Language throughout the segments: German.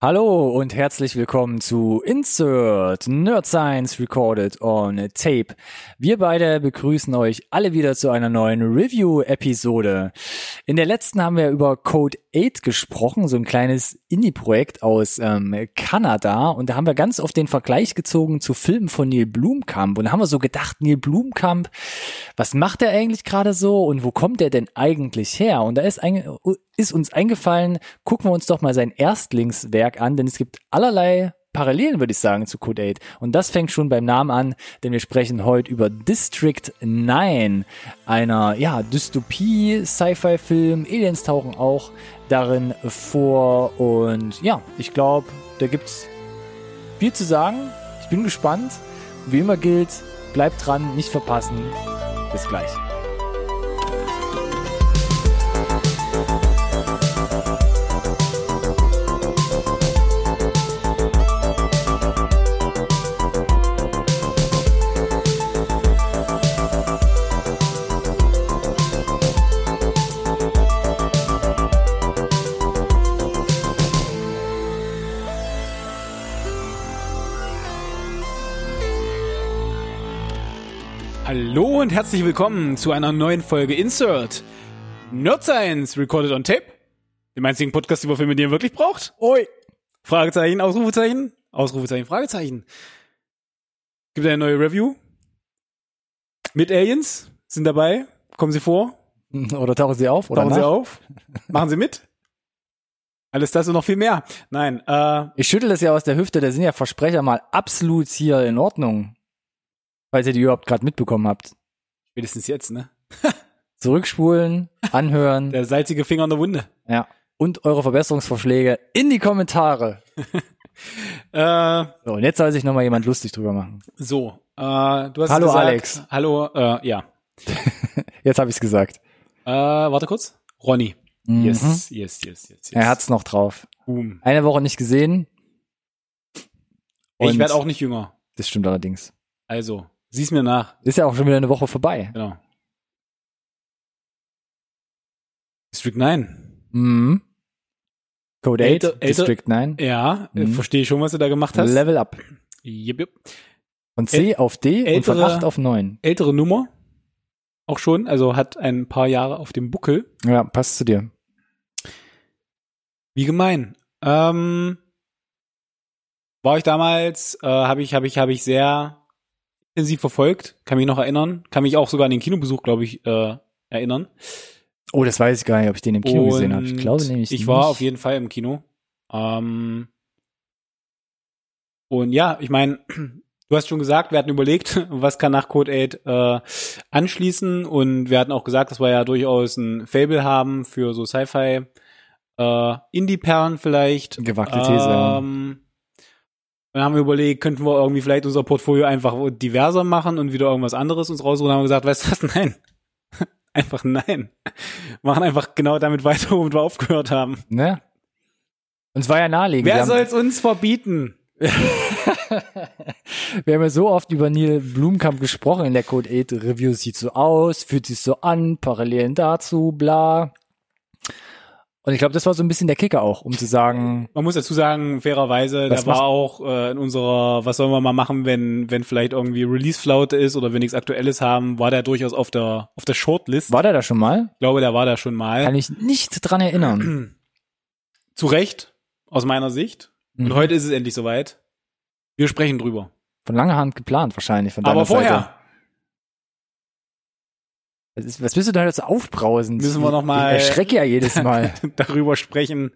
Hallo und herzlich willkommen zu Insert Nerd Science Recorded on Tape. Wir beide begrüßen euch alle wieder zu einer neuen Review-Episode. In der letzten haben wir über Code 8 gesprochen, so ein kleines Indie-Projekt aus ähm, Kanada. Und da haben wir ganz oft den Vergleich gezogen zu Filmen von Neil Blumkamp. Und da haben wir so gedacht, Neil Blumkamp, was macht er eigentlich gerade so und wo kommt er denn eigentlich her? Und da ist, ein, ist uns eingefallen, gucken wir uns doch mal sein Erstlingswerk an, denn es gibt allerlei Parallelen, würde ich sagen, zu Code 8. Und das fängt schon beim Namen an, denn wir sprechen heute über District 9, einer, ja, Dystopie, Sci-Fi-Film. Aliens tauchen auch darin vor. Und ja, ich glaube, da gibt's viel zu sagen. Ich bin gespannt. Wie immer gilt, bleibt dran, nicht verpassen. Bis gleich. Hallo und herzlich willkommen zu einer neuen Folge Insert Nerd Science Recorded on Tape. Dem einzigen Podcast über Filme, den ihr wirklich braucht. Oi! Fragezeichen, Ausrufezeichen, Ausrufezeichen, Fragezeichen. Gibt eine neue Review. Mit Aliens sind dabei. Kommen sie vor. Oder tauchen sie auf? Oder Tauchen sie nach? auf. Machen sie mit. Alles das und noch viel mehr. Nein, äh, Ich schüttel das ja aus der Hüfte, da sind ja Versprecher mal absolut hier in Ordnung. Falls ihr die überhaupt gerade mitbekommen habt. spätestens jetzt, ne? Zurückspulen, anhören, Der salzige Finger in der Wunde. ja. Und eure Verbesserungsvorschläge in die Kommentare. Äh, So, und jetzt soll sich nochmal jemand lustig drüber machen. so, äh, du hast Hallo, gesagt, Alex. Hallo, äh, ja. Jetzt habe ich's gesagt. Äh, warte kurz. Ronny. Mhm. Yes, yes, yes, yes, yes. Er hat's noch drauf. Boom. Eine Woche nicht gesehen. Ich Und- werde auch nicht jünger. Das stimmt allerdings. Also, sieh's mir nach. Ist ja auch schon wieder eine Woche vorbei. Genau. District 9. Mhm. Code 8, Älter- älter- District 9. Ja, Mhm. verstehe schon, was du da gemacht hast. Level up. Yep, yep. Von C auf D und von ältere- 8 auf 9. Ältere Nummer. Auch schon, also hat ein paar Jahre auf dem Buckel. Ja, passt zu dir. Wie gemein. Ähm, war ich damals, äh, habe ich, habe ich, habe ich sehr intensiv verfolgt. Kann mich noch erinnern. Kann mich auch sogar an den Kinobesuch, glaube ich, äh, erinnern. Oh, das weiß ich gar nicht, ob ich den im Kino gesehen habe. Ich Und glaube nämlich Ich war nicht. auf jeden Fall im Kino. Ähm, und ja, ich meine, du hast schon gesagt, wir hatten überlegt, was kann nach Code 8 äh, anschließen und wir hatten auch gesagt, dass wir ja durchaus ein Fable haben für so Sci-Fi äh, Indie-Perlen vielleicht. Gewagte These. Ähm, dann haben wir überlegt, könnten wir irgendwie vielleicht unser Portfolio einfach diverser machen und wieder irgendwas anderes uns rausholen. Dann haben wir gesagt, weißt du was, nein. Einfach nein. Machen einfach genau damit weiter, womit wir aufgehört haben. Ne? Und es war ja naheliegend. Wer haben- soll's uns verbieten? Wir haben ja so oft über Neil Blumkamp gesprochen in der Code 8 Review. Sieht so aus, fühlt sich so an, Parallelen dazu, bla. Und ich glaube, das war so ein bisschen der Kicker auch, um zu sagen, Man muss dazu sagen, fairerweise, macht- war auch äh, in unserer, was sollen wir mal machen, wenn, wenn vielleicht irgendwie Release-Flaute ist oder wir nichts Aktuelles haben, war der durchaus auf der, auf der Shortlist. war der da schon mal? Ich glaube, der war da schon mal. Kann ich nicht dran erinnern. Zu Recht, aus meiner Sicht. Und Mhm. heute ist es endlich soweit. Wir sprechen drüber. Von langer Hand geplant wahrscheinlich von deiner Aber vorher Seite. Was, ist, was bist du da jetzt aufbrausend? Müssen wir noch mal- Ich erschrecke ja jedes Mal. darüber sprechen,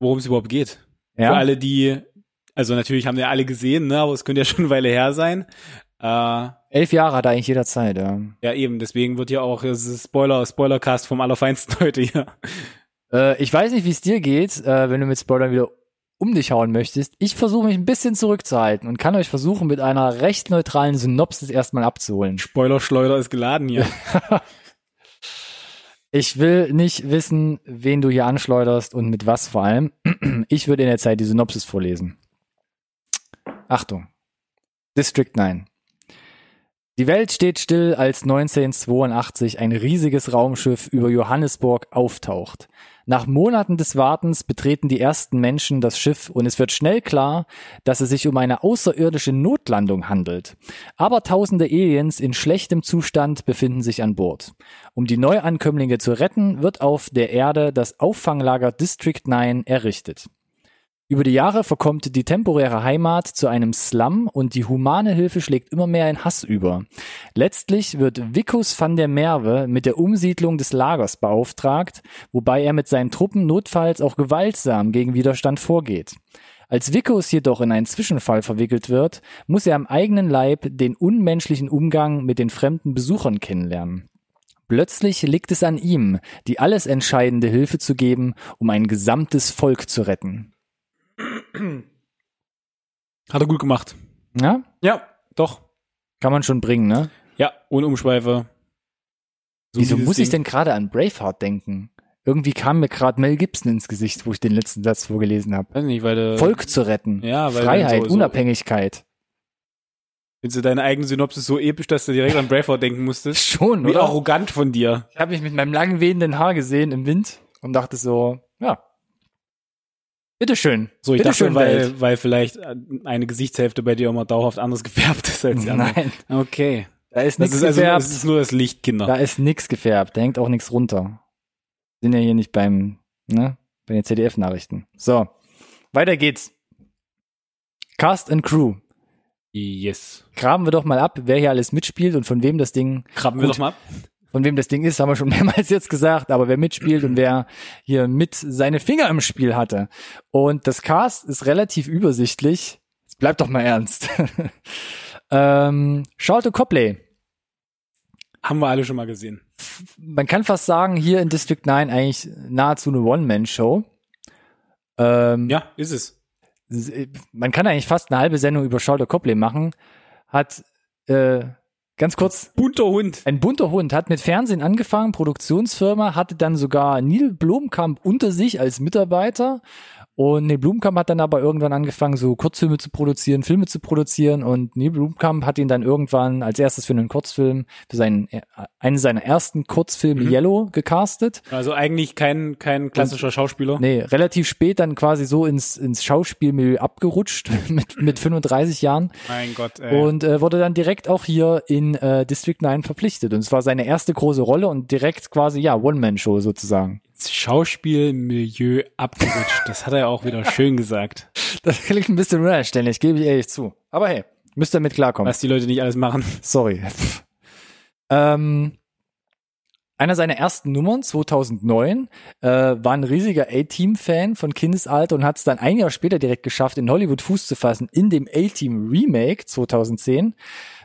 worum es überhaupt geht. Für ja? alle, die, also natürlich haben wir alle gesehen, ne, aber es könnte ja schon eine Weile her sein. Äh, Elf Jahre hat eigentlich jeder Zeit, ja. ja, eben, deswegen wird ja auch Spoiler, Spoilercast vom Allerfeinsten heute hier. Äh, ich weiß nicht, wie es dir geht, äh, wenn du mit Spoilern wieder um dich hauen möchtest. Ich versuche mich ein bisschen zurückzuhalten und kann euch versuchen, mit einer recht neutralen Synopsis erstmal abzuholen. Spoilerschleuder ist geladen hier. Ich will nicht wissen, wen du hier anschleuderst und mit was vor allem. Ich würde in der Zeit die Synopsis vorlesen. Achtung. District 9. Die Welt steht still, als 1982 ein riesiges Raumschiff über Johannesburg auftaucht. Nach Monaten des Wartens betreten die ersten Menschen das Schiff und es wird schnell klar, dass es sich um eine außerirdische Notlandung handelt. Aber tausende Aliens in schlechtem Zustand befinden sich an Bord. Um die Neuankömmlinge zu retten, wird auf der Erde das Auffanglager District 9 errichtet. Über die Jahre verkommt die temporäre Heimat zu einem Slum und die humane Hilfe schlägt immer mehr in Hass über. Letztlich wird Vicus van der Merwe mit der Umsiedlung des Lagers beauftragt, wobei er mit seinen Truppen notfalls auch gewaltsam gegen Widerstand vorgeht. Als Vicus jedoch in einen Zwischenfall verwickelt wird, muss er am eigenen Leib den unmenschlichen Umgang mit den fremden Besuchern kennenlernen. Plötzlich liegt es an ihm, die alles entscheidende Hilfe zu geben, um ein gesamtes Volk zu retten. Hat er gut gemacht. Ja? Ja, doch. Kann man schon bringen, ne? Ja, ohne Umschweife. So Wieso muss ich Ding. denn gerade an Braveheart denken? Irgendwie kam mir gerade Mel Gibson ins Gesicht, wo ich den letzten Satz vorgelesen habe. Weiß nicht, weil du. Volk zu retten. Ja, weil Freiheit, so- so- Unabhängigkeit. Findest du deine eigene Synopsis so episch, dass du direkt an Braveheart denken musstest? Schon, Wie oder? arrogant von dir. Ich habe mich mit meinem lang wehenden Haar gesehen im Wind und dachte so, ja. Bitteschön. So, ich Bitteschön, dachte, Welt. weil, weil vielleicht eine Gesichtshälfte bei dir immer dauerhaft anders gefärbt ist als die andere. Nein, Okay. da ist Das nichts also, gefärbt. es ist nur das Licht, Kinder. da ist nix gefärbt. Da hängt auch nichts runter. Sind ja hier nicht beim, ne, bei den CDF-Nachrichten. So, weiter geht's. Cast and Crew. Yes. Graben wir doch mal ab, wer hier alles mitspielt und von wem das Ding, Krabben wir doch mal ab. Von wem das Ding ist, haben wir schon mehrmals jetzt gesagt, aber wer mitspielt und wer hier mit seine Finger im Spiel hatte. Und das Cast ist relativ übersichtlich. Jetzt bleibt doch mal ernst. ähm, Charlotte Copley. Haben wir alle schon mal gesehen. man kann fast sagen, hier in District 9 eigentlich nahezu eine One-Man-Show. Ähm, Ja, ist es. Man kann eigentlich fast eine halbe Sendung über Charlotte Copley machen. Hat äh, ganz kurz Bunter Hund. ein bunter Hund, hat mit Fernsehen angefangen, Produktionsfirma, hatte dann sogar Neil Blomkamp unter sich als Mitarbeiter. Und Neil Blomkamp hat dann aber irgendwann angefangen, so Kurzfilme zu produzieren, Filme zu produzieren. Und Neil Blomkamp hat ihn dann irgendwann als erstes für einen Kurzfilm, für seinen, äh, einen seiner ersten Kurzfilme Mhm. Yellow gecastet. Also eigentlich kein, kein klassischer Schauspieler. Nee, relativ spät dann quasi so ins, ins Schauspielmilieu abgerutscht mit, mit 35 Jahren Mein Gott, ey. und äh, wurde dann direkt auch hier in äh, District 9 verpflichtet. Und es war seine erste große Rolle und direkt quasi, ja, One-Man-Show sozusagen. Schauspielmilieu abgerutscht. Das hat er auch wieder schön gesagt. Das klingt ein bisschen unerständlich, gebe ich ehrlich zu. Aber hey, müsst ihr mit klarkommen. Was die Leute nicht alles machen. Sorry. ähm, einer seiner ersten Nummern, 2009, äh, war ein riesiger A-Team-Fan von Kindesalter und hat es dann ein Jahr später direkt geschafft, in Hollywood Fuß zu fassen, in dem A-Team Remake 2010.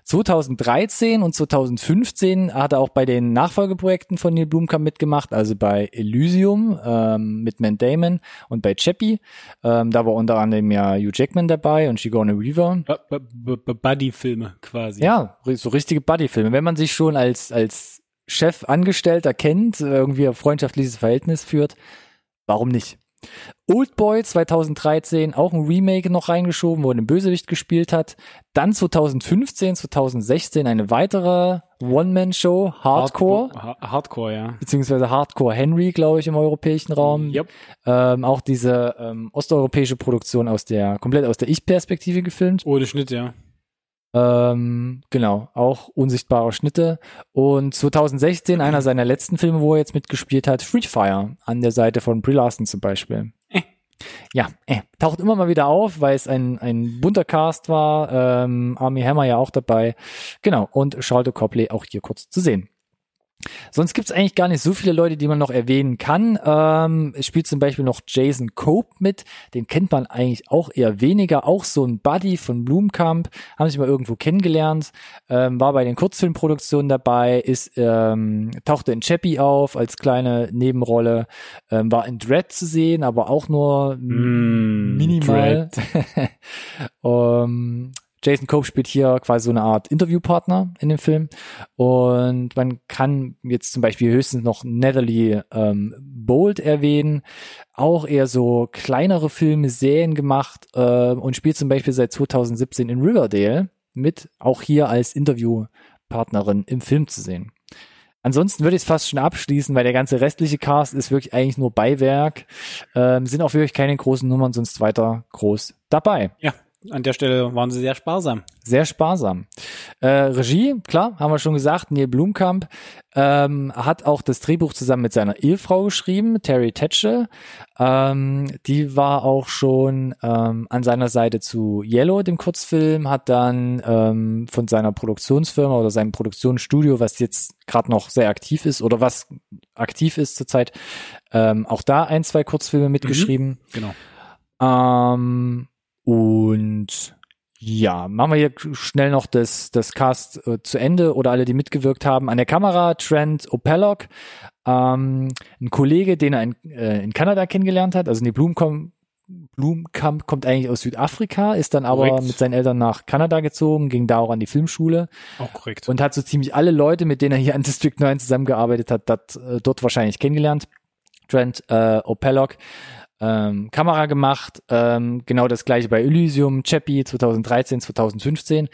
2013 und 2015 hat er auch bei den Nachfolgeprojekten von Neil Blomkamp mitgemacht, also bei Elysium ähm, mit Matt Damon und bei Chappie. Ähm, da war unter anderem ja Hugh Jackman dabei und Sigourney Weaver. Buddy-Filme quasi. Ja, so richtige Buddy-Filme. Wenn man sich schon als, als Chef Angestellter kennt, äh, irgendwie ein freundschaftliches Verhältnis führt, warum nicht? Oldboy 2013, auch ein Remake noch reingeschoben, wo er den Bösewicht gespielt hat. Dann 2015, 2016 eine weitere One-Man-Show, Hardcore, Ha- Hardcore, ja. beziehungsweise Hardcore Henry, glaube ich, im europäischen Raum. Yep. Ähm, auch diese ähm, osteuropäische Produktion aus der, komplett aus der Ich-Perspektive gefilmt. Ohne Schnitt, ja. Ähm, genau, auch unsichtbare Schnitte. Und 2016 einer seiner letzten Filme, wo er jetzt mitgespielt hat, Free Fire, an der Seite von Brie Larson zum Beispiel. Äh. Ja, äh, taucht immer mal wieder auf, weil es ein, ein bunter Cast war. Ähm, Army Hammer ja auch dabei. Genau, und Charlotte Copley auch hier kurz zu sehen. Sonst gibt's eigentlich gar nicht so viele Leute, die man noch erwähnen kann. Ähm, es spielt zum Beispiel noch Jason Cope mit. Den kennt man eigentlich auch eher weniger. Auch so ein Buddy von Blumkamp. Haben sich mal irgendwo kennengelernt. Ähm, war bei den Kurzfilmproduktionen dabei. Ist ähm, tauchte in Chappie auf als kleine Nebenrolle. Ähm, war in Dread zu sehen, aber auch nur Mm, minimal. ähm, Jason Cope spielt hier quasi so eine Art Interviewpartner in dem Film. Und man kann jetzt zum Beispiel höchstens noch Natalie ähm, Bold erwähnen. Auch eher so kleinere Filme, Serien gemacht äh, und spielt zum Beispiel seit 2017 in Riverdale mit, auch hier als Interviewpartner Partnerin im Film zu sehen. Ansonsten würde ich es fast schon abschließen, weil der ganze restliche Cast ist wirklich eigentlich nur Beiwerk. Ähm, sind auch wirklich keine großen Nummern sonst weiter groß dabei. Ja, an der Stelle waren sie sehr sparsam. Sehr sparsam. Äh, Regie, klar, haben wir schon gesagt, Neil Blumkamp ähm, hat auch das Drehbuch zusammen mit seiner Ehefrau geschrieben, Terry Tetchell. Ähm, die war auch schon ähm, an seiner Seite zu Yellow, dem Kurzfilm, hat dann ähm, von seiner Produktionsfirma oder seinem Produktionsstudio, was jetzt gerade noch sehr aktiv ist oder was aktiv ist zurzeit, ähm, auch da ein, zwei Kurzfilme mitgeschrieben. Mhm, genau. Ähm, und ja, machen wir hier schnell noch das, das Cast äh, zu Ende oder alle, die mitgewirkt haben. An der Kamera Trent Opellock, ähm, ein Kollege, den er in, äh, in Kanada kennengelernt hat. Also die Blumkamp, Blumkamp kommt eigentlich aus Südafrika, ist dann aber Korrekt. mit seinen Eltern nach Kanada gezogen, ging da auch an die Filmschule Auch korrekt. und hat so ziemlich alle Leute, mit denen er hier an District 9 zusammengearbeitet hat, dat, äh, dort wahrscheinlich kennengelernt. Trent äh, Opellock ähm, Kamera gemacht, ähm, genau das gleiche bei Elysium, Chappie 2013, 2015.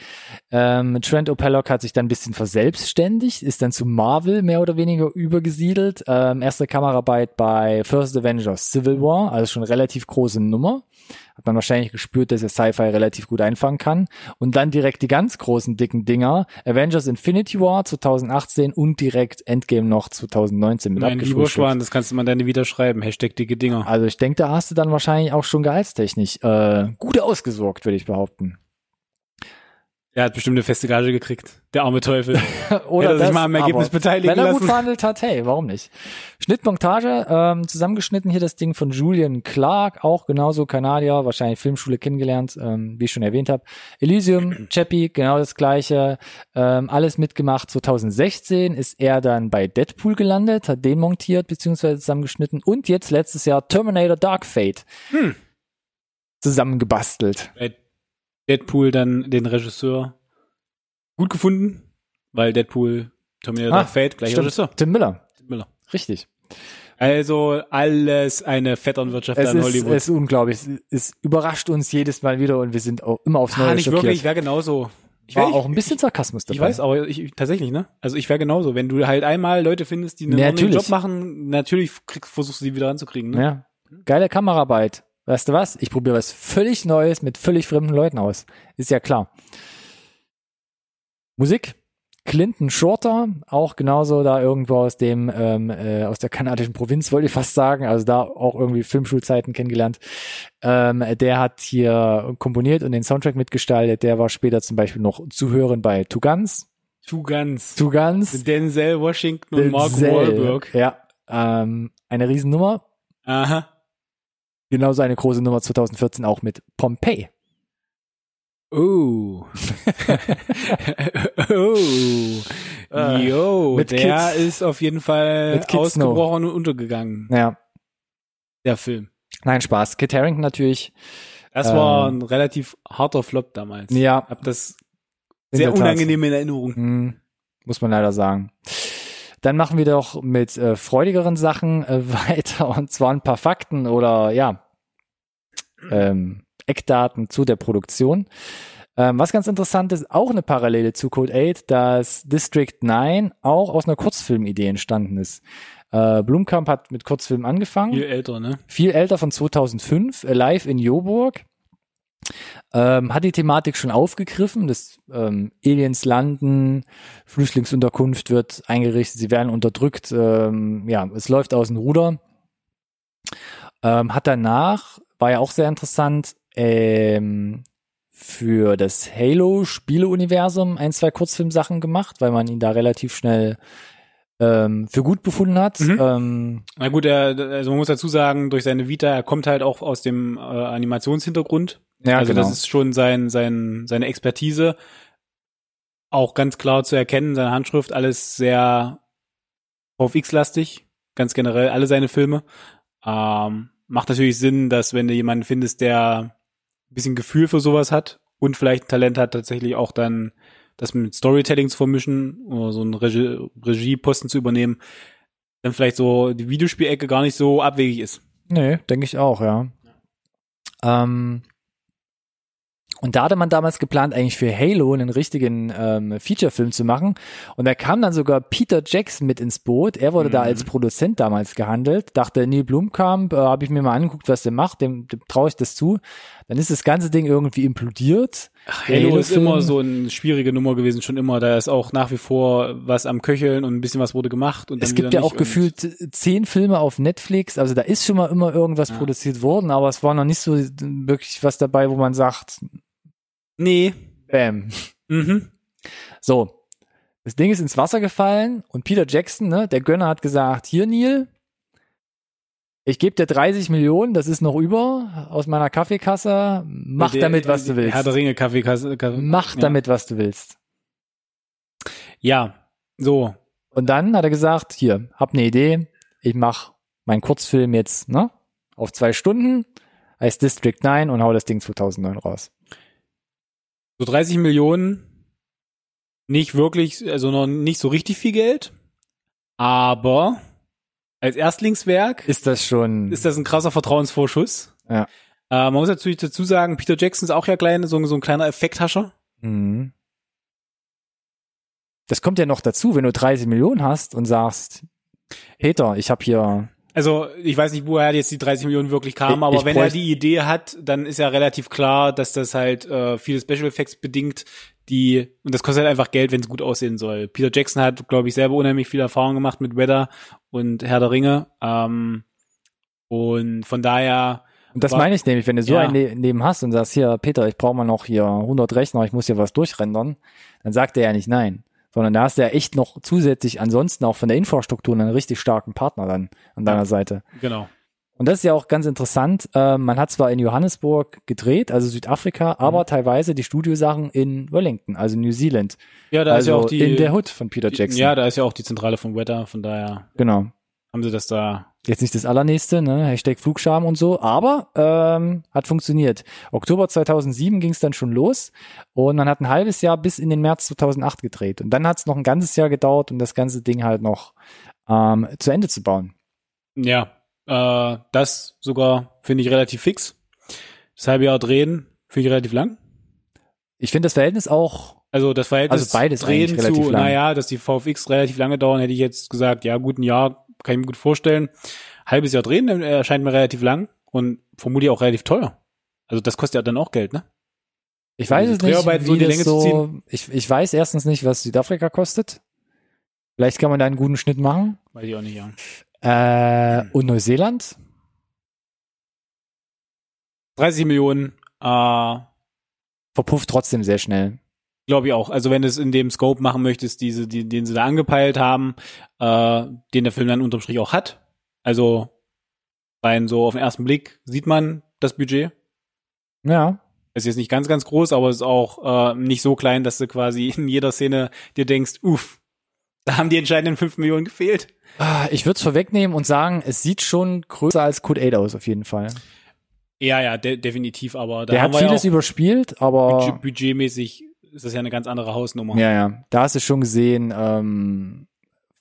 Ähm, Trent Opellock hat sich dann ein bisschen verselbstständigt, ist dann zu Marvel mehr oder weniger übergesiedelt. Ähm, erste Kameraarbeit bei First Avengers Civil War, also schon relativ große Nummer. Hat man wahrscheinlich gespürt, dass er Sci-Fi relativ gut einfangen kann. Und dann direkt die ganz großen, dicken Dinger. Avengers Infinity War 2018 und direkt Endgame noch 2019 mit lieber abgefrühstückt. Das kannst du mal deine wieder schreiben. Hashtag dicke Dinger. Also ich denke, da hast du dann wahrscheinlich auch schon gehaltstechnisch äh, gut ausgesorgt, würde ich behaupten. Er hat bestimmt eine feste Gage gekriegt. Der arme Teufel. Oder Hätte er sich mal am Ergebnis beteiligen Wenn er gut lassen. verhandelt hat, hey, warum nicht? Schnittmontage, ähm, zusammengeschnitten hier das Ding von Julian Clark, auch genauso Kanadier, wahrscheinlich Filmschule kennengelernt, ähm, wie ich schon erwähnt habe. Elysium, Chappie, genau das gleiche, ähm, alles mitgemacht. 2016 ist er dann bei Deadpool gelandet, hat den montiert beziehungsweise zusammengeschnitten und jetzt letztes Jahr Terminator Dark Fate Hm. zusammengebastelt. Bei Deadpool dann den Regisseur gut gefunden, weil Deadpool Terminator Ah, Fate, gleicher Stimmt. Regisseur. Tim Miller, Tim Miller. richtig. Also alles eine Vetternwirtschaft Es an ist, Hollywood. es ist unglaublich. Es, überrascht uns jedes Mal wieder und wir sind auch immer aufs Neue ah, nicht schockiert. wirklich, ich wäre genauso. Ich War wär- auch ein bisschen Sarkasmus dabei. Ich weiß, aber ich, tatsächlich, ne? Also ich wäre genauso. Wenn du halt einmal Leute findest, die einen natürlich. Job machen, natürlich kriegst, versuchst du die wieder ranzukriegen, ne? Ja. Geile Kameraarbeit. Weißt du was? Ich probiere was völlig Neues mit völlig fremden Leuten aus. Ist ja klar. Musik. Clinton Shorter, auch genauso da irgendwo aus dem, ähm, äh, aus der kanadischen Provinz, wollte ich fast sagen, also da auch irgendwie Filmschulzeiten kennengelernt. Ähm, der hat hier komponiert und den Soundtrack mitgestaltet. Der war später zum Beispiel noch zu hören bei Two Guns. Two Guns. Two Guns. Denzel Washington und Mark Denzel. Wahlberg. Ja, ähm, eine Riesennummer. Aha. Genauso eine große Nummer 2014 auch mit Pompeii. Oh. oh. Yo, mit der Kids. ist auf jeden Fall Mit Kids Snow. ausgebrochen und untergegangen, Ja, der Film. nein, Spaß. Kit Harington natürlich. Das war Ähm, ein relativ harter Flop damals. Ja, Hab das sehr unangenehm in Erinnerung. Hm, muss man leider sagen. Dann machen wir doch mit äh, freudigeren Sachen äh, weiter und zwar ein paar Fakten oder ja, ähm, Eckdaten zu der Produktion. Ähm, was ganz interessant ist, auch eine Parallele zu Code 8, dass District 9 auch aus einer Kurzfilmidee entstanden ist. Äh, Blumkamp hat mit Kurzfilmen angefangen. Viel älter, ne? viel älter von 2005, Live in Joburg. Ähm, hat die Thematik schon aufgegriffen, dass ähm, Aliens landen, Flüchtlingsunterkunft wird eingerichtet, sie werden unterdrückt, ähm, ja, es läuft aus dem Ruder. Ähm, hat danach, war ja auch sehr interessant, ähm, für das Halo-Spieleuniversum ein, zwei Kurzfilmsachen gemacht, weil man ihn da relativ schnell ähm, für gut befunden hat. Mhm. Ähm, Na gut, er, also man muss dazu sagen, durch seine Vita, er kommt halt auch aus dem äh, Animationshintergrund. ja, also genau. das ist schon sein, sein, seine Expertise. Auch ganz klar zu erkennen, seine Handschrift, alles sehr VFX-lastig, ganz generell, alle seine Filme. Ähm, macht natürlich Sinn, dass wenn du jemanden findest, der ein bisschen Gefühl für sowas hat und vielleicht ein Talent hat, tatsächlich auch dann das mit Storytelling zu vermischen oder so einen Regie Regieposten zu übernehmen, dann vielleicht so die Videospielecke gar nicht so abwegig ist. Nee, denke ich auch, ja. Ähm, Und da hatte man damals geplant, eigentlich für Halo einen richtigen ähm, Feature-Film zu machen. Und da kam dann sogar Peter Jackson mit ins Boot. Er wurde Mhm. da als Produzent damals gehandelt. Dachte, Neil Blumkamp, äh, habe ich mir mal angeguckt, was der macht, dem, dem traue ich das zu. Dann ist das ganze Ding irgendwie implodiert. Der Halo ist immer so eine schwierige Nummer gewesen, schon immer. Da ist auch nach wie vor was am Köcheln und ein bisschen was wurde gemacht. Und Es gibt ja auch gefühlt zehn Filme auf Netflix. Also da ist schon mal immer irgendwas Ja. produziert worden, aber es war noch nicht so wirklich was dabei, wo man sagt, nee. bam. Mhm. So, das Ding ist ins Wasser gefallen und Peter Jackson, ne, der Gönner hat gesagt, hier Neil, ich gebe dir 30 Millionen, das ist noch über aus meiner Kaffeekasse, mach Der- damit, was du willst. Herr der Ringe, Kaffeekasse. Kaffee, Mach ja. damit, was du willst. Ja, so. Und dann hat er gesagt, hier, hab eine Idee, ich mach meinen Kurzfilm jetzt, ne, auf zwei Stunden, heißt District 9 und hau das Ding 2009 raus. So 30 Millionen, nicht wirklich, also noch nicht so richtig viel Geld, aber als Erstlingswerk Ist das schon, ist das ein krasser Vertrauensvorschuss. Ja. Äh, man muss natürlich dazu sagen, Peter Jackson ist auch ja klein, so, so ein kleiner Effekthascher. Mhm. Das kommt ja noch dazu, wenn du 30 Millionen hast und sagst, Peter, ich habe hier, Also ich weiß nicht, woher jetzt die 30 Millionen wirklich kamen, aber ich wenn er die Idee hat, dann ist ja relativ klar, dass das halt äh, viele Special Effects bedingt, die und das kostet halt einfach Geld, wenn es gut aussehen soll. Peter Jackson hat, glaube ich, selber unheimlich viel Erfahrung gemacht mit Weather und Herr der Ringe. Ähm, und von daher, und das War- meine ich nämlich, wenn du so Ja. einen ne- neben hast und sagst, hier, Peter, ich brauche mal noch hier 100 Rechner, ich muss hier was durchrendern, dann sagt er ja nicht nein. Sondern da hast du ja echt noch zusätzlich ansonsten auch von der Infrastruktur einen richtig starken Partner dann an deiner Seite. genau. Und das ist ja auch ganz interessant. Äh, man hat zwar in Johannesburg gedreht, also Südafrika, Mhm. aber teilweise die Studiosachen in Wellington, also New Zealand. Ja, da also ist ja auch die in der Hood von Peter Jackson. Ja, da ist ja auch die Zentrale von Weather, von daher genau. haben sie das da. Jetzt nicht das allernächste, ne? Hashtag Flugscham und so, aber ähm, hat funktioniert. Oktober 2007 ging es dann schon los und man hat ein halbes Jahr bis in den März 2008 gedreht. Und dann hat es noch ein ganzes Jahr gedauert, um das ganze Ding halt noch ähm, zu Ende zu bauen. Ja, äh, das sogar finde ich relativ fix. Das halbe Jahr drehen finde ich relativ lang. Ich finde das Verhältnis auch, Also das Verhältnis Also beides drehen zu, lang. naja, dass die VFX relativ lange dauern, hätte ich jetzt gesagt, ja gut, ein Jahr kann ich mir gut vorstellen. Halbes Jahr drehen äh, erscheint mir relativ lang und vermutlich auch relativ teuer. Also das kostet ja dann auch Geld, ne? ich weiß es nicht, wie die Länge so, ich, ich weiß erstens nicht, was Südafrika kostet. Vielleicht kann man da einen guten Schnitt machen. Weiß ich auch nicht, ja. Äh, und Neuseeland? 30 Millionen, äh, Verpufft trotzdem sehr schnell. glaube ich auch. Also wenn du es in dem Scope machen möchtest, diese, die, den sie da angepeilt haben, äh, den der Film dann unterm Strich auch hat. Also rein so auf den ersten Blick sieht man das Budget. Ja. Ist jetzt nicht ganz, ganz groß, aber ist auch äh, nicht so klein, dass du quasi in jeder Szene dir denkst, uff, da haben die entscheidenden 5 Millionen gefehlt. Ah, Ich würde es vorwegnehmen und sagen, es sieht schon größer als Code 8 aus, auf jeden Fall. Ja, ja, de definitiv, aber da Der haben hat wir vieles ja überspielt, aber budget budgetmäßig ist das ja eine ganz andere Hausnummer. ja, ja, da hast du schon gesehen, ähm,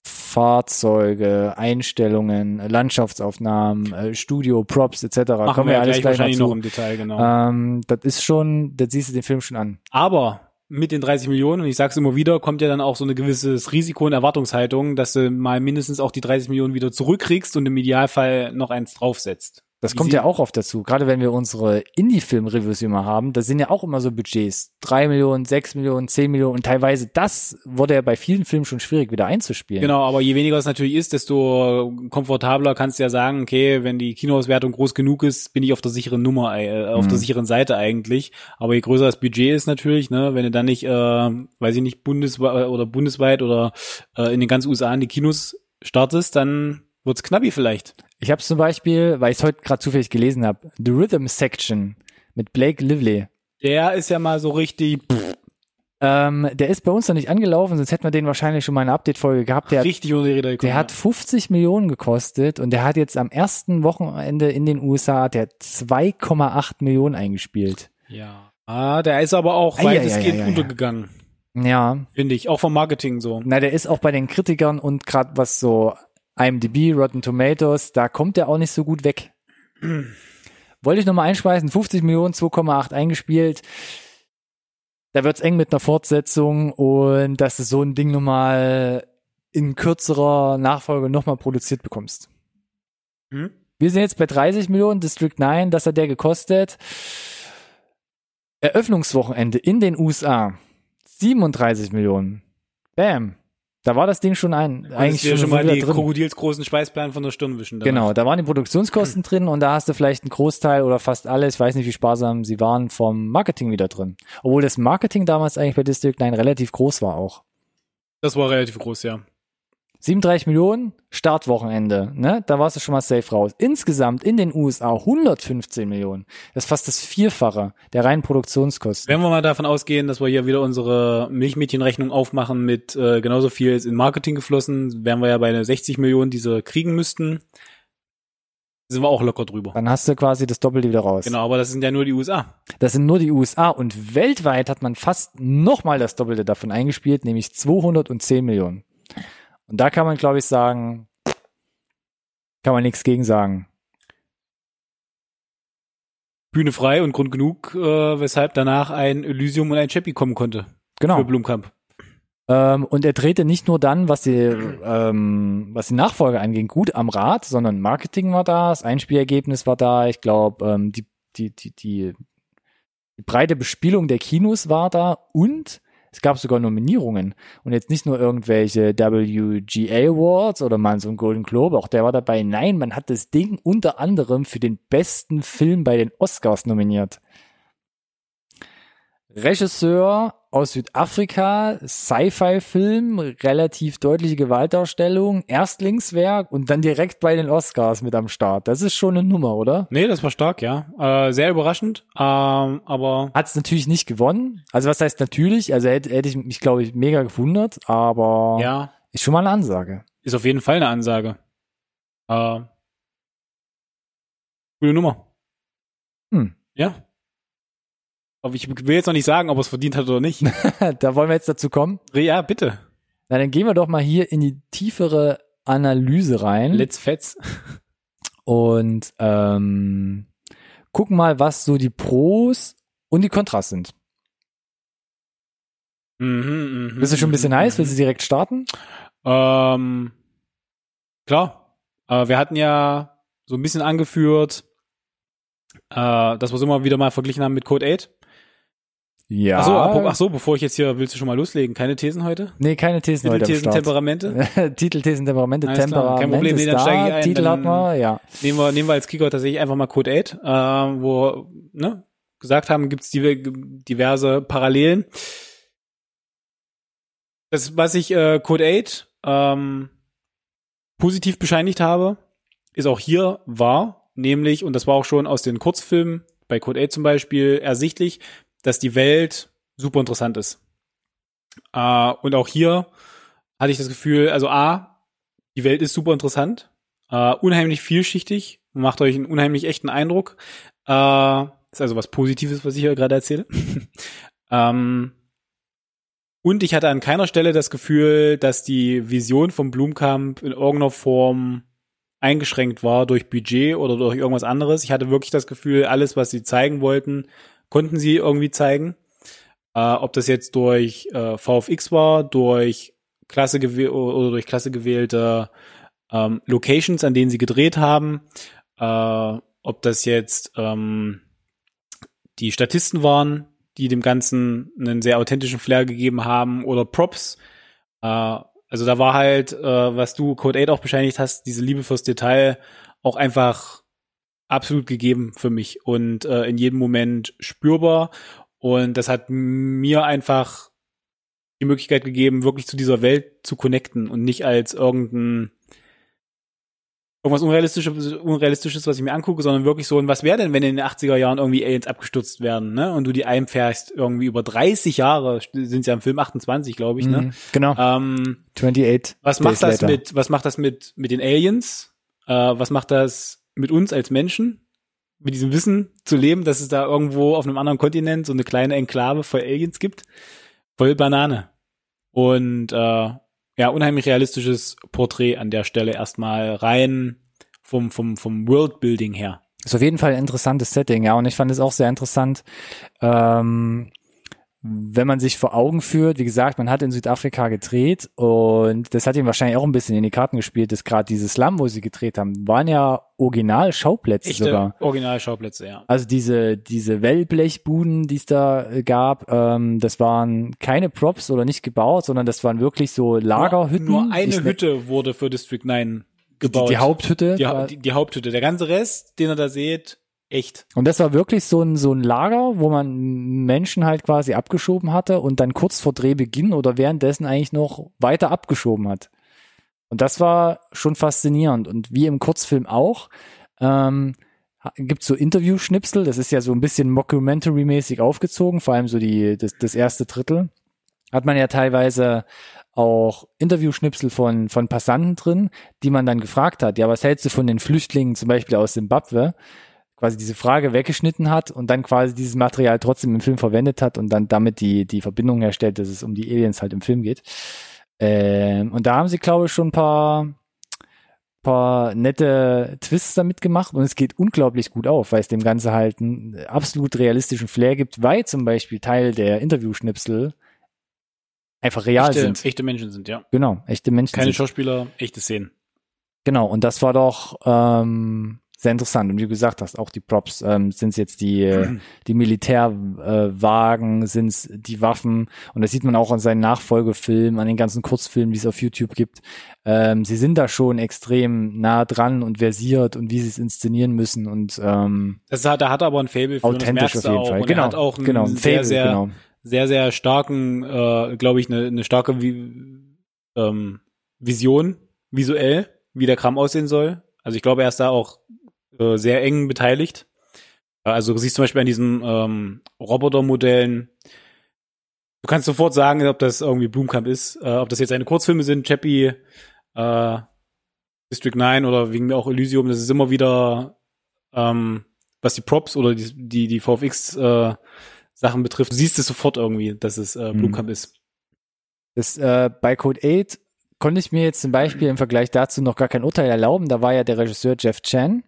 Fahrzeuge, Einstellungen, Landschaftsaufnahmen, äh, Studio, Props etc. Machen Kommen wir ja alles gleich wahrscheinlich noch noch im Detail, genau. Ähm, das ist schon, das siehst du den Film schon an. Aber mit den 30 Millionen, und ich sag's immer wieder, kommt ja dann auch so eine gewisses Risiko und Erwartungshaltung, dass du mal mindestens auch die 30 Millionen wieder zurückkriegst und im Idealfall noch eins draufsetzt. Das Wie kommt ja auch oft dazu. Gerade wenn wir unsere Indie-Film-Reviews immer haben, da sind ja auch immer so Budgets. drei Millionen, sechs Millionen, zehn Millionen und teilweise das wurde ja bei vielen Filmen schon schwierig wieder einzuspielen. Genau, aber je weniger es natürlich ist, desto komfortabler kannst du ja sagen, okay, wenn die Kinoauswertung groß genug ist, bin ich auf der sicheren Nummer, äh, auf Mhm. der sicheren Seite eigentlich. Aber je größer das Budget ist natürlich, ne, wenn du dann nicht, äh, weiß ich nicht, bundesweit oder bundesweit oder äh, in den ganzen USA in die Kinos startest, dann wird's knappi vielleicht. Ich habe zum Beispiel, weil ich es heute gerade zufällig gelesen habe, The Rhythm Section mit Blake Lively. Der ist ja mal so richtig, Ähm, der ist bei uns noch nicht angelaufen, sonst hätten wir den wahrscheinlich schon mal in einer Update-Folge gehabt. Der, richtig unter die Räder gekommen. der hat 50 Millionen gekostet und der hat jetzt am ersten Wochenende in den USA der 2,8 Millionen eingespielt. Ja. Ah, der ist aber auch Ah, ja, weitestgehend ja, ja, ja. untergegangen, Ja, finde ich. Auch vom Marketing so. na, der ist auch bei den Kritikern und gerade was so IMDb, Rotten Tomatoes, da kommt der auch nicht so gut weg. Wollte ich nochmal einschmeißen, 50 Millionen, 2,8 eingespielt. da wird's eng mit einer Fortsetzung und dass du so ein Ding nochmal in kürzerer Nachfolge nochmal produziert bekommst. Hm? Wir sind jetzt bei 30 Millionen, District 9, das hat der gekostet. Eröffnungswochenende in den USA, 37 Millionen. Bam. Da war das Ding schon ein, Eigentlich eigentlich schon, schon mal die drin. krokodilsgroßen Speisplanen von der Stirn wischen. danach. Genau, da waren die Produktionskosten drin und da hast du vielleicht einen Großteil oder fast alles, ich weiß nicht, wie sparsam sie waren, vom Marketing wieder drin. Obwohl das Marketing damals eigentlich bei District 9 relativ groß war auch. Das war relativ groß, ja. 37 Millionen, Startwochenende, ne? Da warst du schon mal safe raus. Insgesamt in den USA 115 Millionen. Das ist fast das Vierfache der reinen Produktionskosten. Wenn wir mal davon ausgehen, dass wir hier wieder unsere Milchmädchenrechnung aufmachen mit äh, genauso viel ist in Marketing geflossen, wären wir ja bei einer 60 Millionen, die sie kriegen müssten. Sind wir auch locker drüber. Dann hast du quasi das Doppelte wieder raus. Genau, aber das sind ja nur die USA. Das sind nur die USA und weltweit hat man fast nochmal das Doppelte davon eingespielt, nämlich 210 Millionen. Und da kann man, glaube ich, sagen, kann man nichts gegen sagen. Bühne frei und Grund genug, äh, weshalb danach ein Elysium und ein Chappie kommen konnte für Genau. Blumkamp. Ähm, und er drehte nicht nur dann, was die, ähm, was die Nachfolge anging, gut am Rad, sondern Marketing war da, das Einspielergebnis war da, ich glaube, ähm, die, die, die, die breite Bespielung der Kinos war da und es gab sogar Nominierungen. Und jetzt nicht nur irgendwelche WGA Awards oder mal so ein Golden Globe, auch der war dabei. Nein, man hat das Ding unter anderem für den besten Film bei den Oscars nominiert. Regisseur aus Südafrika, Sci-Fi-Film, relativ deutliche Gewaltdarstellung, Erstlingswerk und dann direkt bei den Oscars mit am Start. Das ist schon eine Nummer, oder? Nee, das war stark, ja. Äh, sehr überraschend, ähm, aber Hat es natürlich nicht gewonnen. Also was heißt natürlich? Also hätte, hätte ich mich, glaube ich, mega gewundert, aber ja, ist schon mal eine Ansage. ist auf jeden Fall eine Ansage. Äh, gute Nummer. Hm. Ja. Aber ich will jetzt noch nicht sagen, ob er es verdient hat oder nicht. da wollen wir jetzt dazu kommen. ja, bitte. Na, dann gehen wir doch mal hier in die tiefere Analyse rein. Let's fetz. und ähm, gucken mal, was so die Pros und die Kontras sind. Mhm, mhm, Bist du schon ein bisschen mhm, heiß? mhm. Willst du direkt starten? Ähm, klar. Äh, wir hatten ja so ein bisschen angeführt, äh, dass wir es immer wieder mal verglichen haben mit Code 8. Ja. Ach so, ach so, bevor ich jetzt hier, willst du schon mal loslegen? Keine Thesen heute? Nee, keine Thesen heute am Thesen. Temperamente? Titel, Thesen, Temperamente, Alles klar, Temperament kein Problem, nee, dann da, steige ich ein, Titel dann- hat man, ja. Nehmen wir, nehmen wir als Kicker tatsächlich einfach mal Code 8, äh, wo, ne, gesagt haben, gibt's die, diverse Parallelen. Das, was ich äh, Code 8 ähm, positiv bescheinigt habe, ist auch hier wahr, nämlich, und das war auch schon aus den Kurzfilmen, bei Code 8 zum Beispiel, ersichtlich, dass die Welt super interessant ist. Äh, und auch hier hatte ich das Gefühl, also A, die Welt ist super interessant, äh, unheimlich vielschichtig, macht euch einen unheimlich echten Eindruck. Äh, ist also was Positives, was ich hier gerade erzähle. ähm, und ich hatte an keiner Stelle das Gefühl, dass die Vision vom Blumkamp in irgendeiner Form eingeschränkt war durch Budget oder durch irgendwas anderes. Ich hatte wirklich das Gefühl, alles, was sie zeigen wollten, konnten sie irgendwie zeigen. Äh, ob das jetzt durch äh, VFX war, durch klasse oder durch klasse gewählte ähm, Locations, an denen sie gedreht haben, äh, ob das jetzt ähm, die Statisten waren, die dem Ganzen einen sehr authentischen Flair gegeben haben, oder Props. Äh, also da war halt, äh, was du Code 8 auch bescheinigt hast, diese Liebe fürs Detail auch einfach absolut gegeben für mich und äh, in jedem Moment spürbar. Und das hat mir einfach die Möglichkeit gegeben, wirklich zu dieser Welt zu connecten und nicht als irgendein irgendwas Unrealistisches, Unrealistisches, was ich mir angucke, sondern wirklich so, und was wäre denn, wenn in den 80er Jahren irgendwie Aliens abgestürzt werden, ne? Und du die einfährst irgendwie über 30 Jahre, sind ja im Film 28, glaube ich, ne? Mhm, genau. Ähm, 28. was Days macht das later. mit, was macht das mit, mit den Aliens? Äh, was macht das mit uns als Menschen? Mit diesem Wissen zu leben, dass es da irgendwo auf einem anderen Kontinent so eine kleine Enklave voll Aliens gibt? Voll Banane. Und äh, ja, unheimlich realistisches Porträt an der Stelle erstmal rein vom, vom, vom Worldbuilding her. Ist auf jeden Fall ein interessantes Setting, ja. Und ich fand es auch sehr interessant, ähm, wenn man sich vor Augen führt, wie gesagt, man hat in Südafrika gedreht und das hat ihm wahrscheinlich auch ein bisschen in die Karten gespielt, dass gerade diese Slum, wo sie gedreht haben, waren ja Original-Schauplätze Echte sogar. Originalschauplätze, ja. Also diese, diese Wellblechbuden, die es da äh, gab, ähm, das waren keine Props oder nicht gebaut, sondern das waren wirklich so Lagerhütten. Nur, nur eine Ich- Hütte wurde für District 9 die, gebaut. die Haupthütte. die, war- Hau- die, die Haupthütte. Der ganze Rest, den ihr da seht, echt. Und das war wirklich so ein, so ein Lager, wo man Menschen halt quasi abgeschoben hatte und dann kurz vor Drehbeginn oder währenddessen eigentlich noch weiter abgeschoben hat. Und das war schon faszinierend. Und wie im Kurzfilm auch, ähm, gibt so Interview-Schnipsel, das ist ja so ein bisschen Mockumentary-mäßig aufgezogen, vor allem so die, das, das erste Drittel. Hat man ja teilweise auch Interviewschnipsel von, von Passanten drin, die man dann gefragt hat, ja, was hältst du von den Flüchtlingen zum Beispiel aus Zimbabwe? Quasi diese Frage weggeschnitten hat und dann quasi dieses Material trotzdem im Film verwendet hat und dann damit die, die Verbindung herstellt, dass es um die Aliens halt im Film geht. Ähm, und da haben sie, glaube ich, schon ein paar, paar nette Twists damit gemacht und es geht unglaublich gut auf, weil es dem Ganze halt einen absolut realistischen Flair gibt, weil zum Beispiel Teil der Interviewschnipsel einfach real echte, sind. echte Menschen sind, ja. Genau, echte Menschen Keine sind. Schauspieler, echte Szenen. Genau, und das war doch ähm, sehr interessant. Und wie du gesagt hast, auch die Props, ähm, sind es jetzt die, äh, die Militärwagen, äh, sind es die Waffen. Und das sieht man auch an seinen Nachfolgefilmen, an den ganzen Kurzfilmen, die es auf YouTube gibt. Ähm, sie sind da schon extrem nah dran und versiert und wie sie es inszenieren müssen und ähm, Das hat, da hat er aber ein Fable für, authentisch auf jeden auch. Fall. Und Genau, er hat auch einen genau, ein sehr, Fable, sehr, genau. sehr, sehr starken, äh, glaube ich, eine, eine starke Vi ähm, Vision visuell, wie der Kram aussehen soll. Also ich glaube, er ist da auch äh, sehr eng beteiligt. Also du siehst zum Beispiel an diesen ähm, Robotermodellen, du kannst sofort sagen, ob das irgendwie Blumkamp ist, äh, ob das jetzt eine Kurzfilme sind, Chappie, äh, District 9 oder wegen mir auch Elysium, das ist immer wieder, ähm, was die Props oder die, die, die VFX äh, Sachen betrifft, du siehst es sofort irgendwie, dass es äh, Blumkamp ist. Das, äh, bei Code 8 konnte ich mir jetzt zum Beispiel im Vergleich dazu noch gar kein Urteil erlauben. Da war ja der Regisseur Jeff Chan.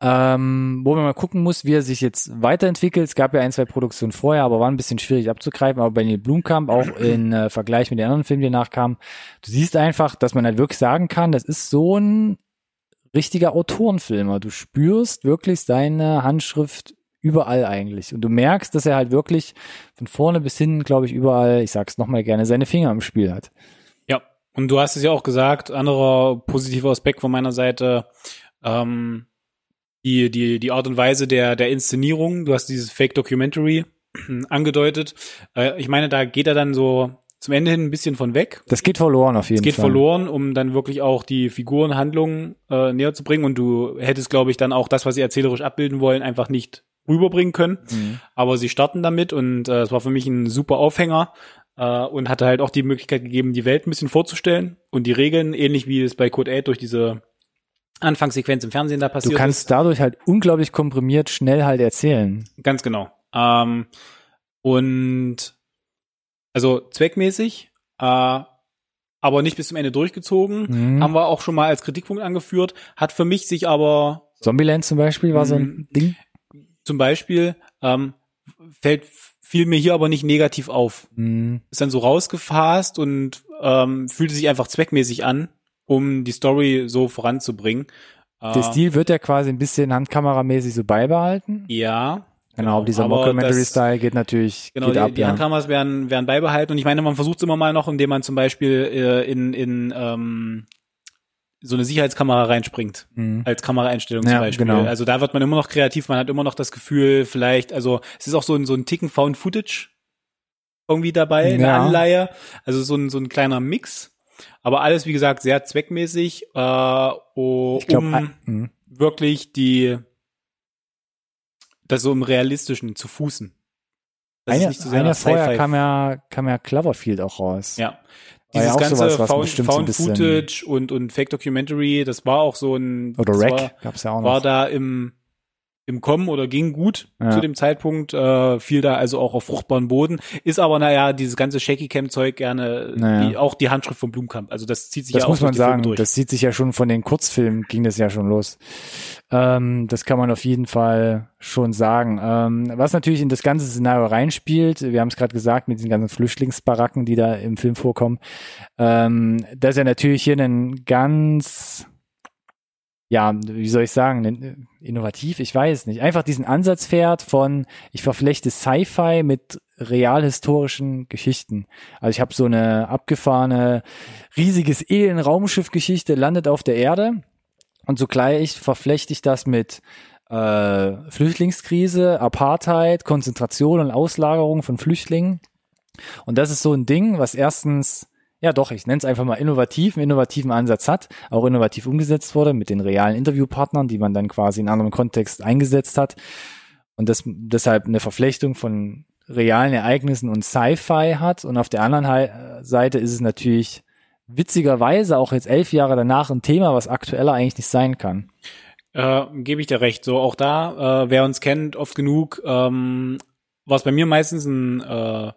Ähm, wo man mal gucken muss, wie er sich jetzt weiterentwickelt. Es gab ja ein, zwei Produktionen vorher, aber war ein bisschen schwierig abzugreifen. Aber bei Neil Blumkamp, auch in äh, Vergleich mit den anderen Filmen, die nachkamen, du siehst einfach, dass man halt wirklich sagen kann, das ist so ein richtiger Autorenfilmer. Du spürst wirklich seine Handschrift überall eigentlich. Und du merkst, dass er halt wirklich von vorne bis hinten, glaube ich, überall, ich sag's nochmal gerne, seine Finger im Spiel hat. Ja, und du hast es ja auch gesagt, anderer positiver Aspekt von meiner Seite, ähm, die, die, die Art und Weise der, der Inszenierung, du hast dieses Fake Documentary angedeutet. Äh, ich meine, da geht er dann so zum Ende hin ein bisschen von weg. Das geht verloren auf jeden Es geht Fall. verloren, um dann wirklich auch die Figurenhandlungen äh, näher zu bringen. Und du hättest, glaube ich, dann auch das, was sie erzählerisch abbilden wollen, einfach nicht rüberbringen können. Mhm. Aber sie starten damit und äh, es war für mich ein super Aufhänger äh, und hatte halt auch die Möglichkeit gegeben, die Welt ein bisschen vorzustellen und die Regeln, ähnlich wie es bei Code 8 durch diese Anfangssequenz im Fernsehen da Du passiert kannst dadurch halt unglaublich komprimiert schnell halt erzählen. ist. Ganz genau. Ähm, und also zweckmäßig, äh, aber nicht bis zum Ende durchgezogen. Mhm. Haben wir auch schon mal als Kritikpunkt angeführt. Hat für mich sich aber Zombieland zum Beispiel war so ein Mhm. Ding. zum Beispiel, ähm, fällt, fiel mir hier aber nicht negativ auf. Mhm. ist dann so rausgefasst und ähm, fühlte sich einfach zweckmäßig an, um die Story so voranzubringen. Der Äh, Stil wird ja quasi ein bisschen handkameramäßig so beibehalten. Ja. Genau, dieser aber Mockumentary-Style geht natürlich Genau, geht die, ab. die ja. Handkameras werden, werden beibehalten und ich meine, man versucht es immer mal noch, indem man zum Beispiel äh, in, in ähm, so eine Sicherheitskamera reinspringt. Mhm. Als Kameraeinstellung Ja, zum Beispiel. genau. Also da wird man immer noch kreativ, man hat immer noch das Gefühl, vielleicht, also es ist auch so ein, so ein Ticken Found Footage irgendwie dabei, eine Ja. Anleihe. Also so ein, so ein kleiner Mix. Aber alles, wie gesagt, sehr zweckmäßig, äh, oh, Ich glaube, um mhm. wirklich die, das so im Realistischen zu fußen. Dass es eine, nicht zu sehr eine vorher kam ja, kam ja Cloverfield auch raus. ja. War Dieses ja ganze sowas, was Found, so ein Footage und, und Fake Documentary, das war auch so ein, Oder das Rack war, gab's ja auch war noch. da im, im Kommen oder ging gut Ja. zu dem Zeitpunkt, äh, fiel da also auch auf fruchtbaren Boden. Ist aber, naja, dieses ganze Shaky Cam Zeug gerne, Naja. die, auch die Handschrift von Blumkamp. Also das zieht sich Das ja muss auch man durch die Filme sagen. durch. Das sieht sich ja schon von den Kurzfilmen, ging das ja schon los. Ähm, das kann man auf jeden Fall schon sagen. Ähm, was natürlich in das ganze Szenario reinspielt, wir haben es gerade gesagt, mit diesen ganzen Flüchtlingsbaracken, die da im Film vorkommen, ähm, dass er natürlich hier einen ganz ja, wie soll ich sagen, innovativ, ich weiß nicht, einfach diesen Ansatz fährt von, ich verflechte Sci-Fi mit realhistorischen Geschichten. Also ich habe so eine abgefahrene, riesiges Alien-Raumschiff-Geschichte, landet auf der Erde und zugleich verflechte ich das mit äh, Flüchtlingskrise, Apartheid, Konzentration und Auslagerung von Flüchtlingen. Und das ist so ein Ding, was erstens ja doch, ich nenne es einfach mal innovativ, einen innovativen Ansatz hat, auch innovativ umgesetzt wurde mit den realen Interviewpartnern, die man dann quasi in anderem Kontext eingesetzt hat. Und das deshalb eine Verflechtung von realen Ereignissen und Sci-Fi hat. Und auf der anderen Seite ist es natürlich witzigerweise auch jetzt elf Jahre danach ein Thema, was aktueller eigentlich nicht sein kann. Äh, Gebe ich dir recht. So, auch da, äh, wer uns kennt, oft genug, ähm, war es bei mir meistens ein äh,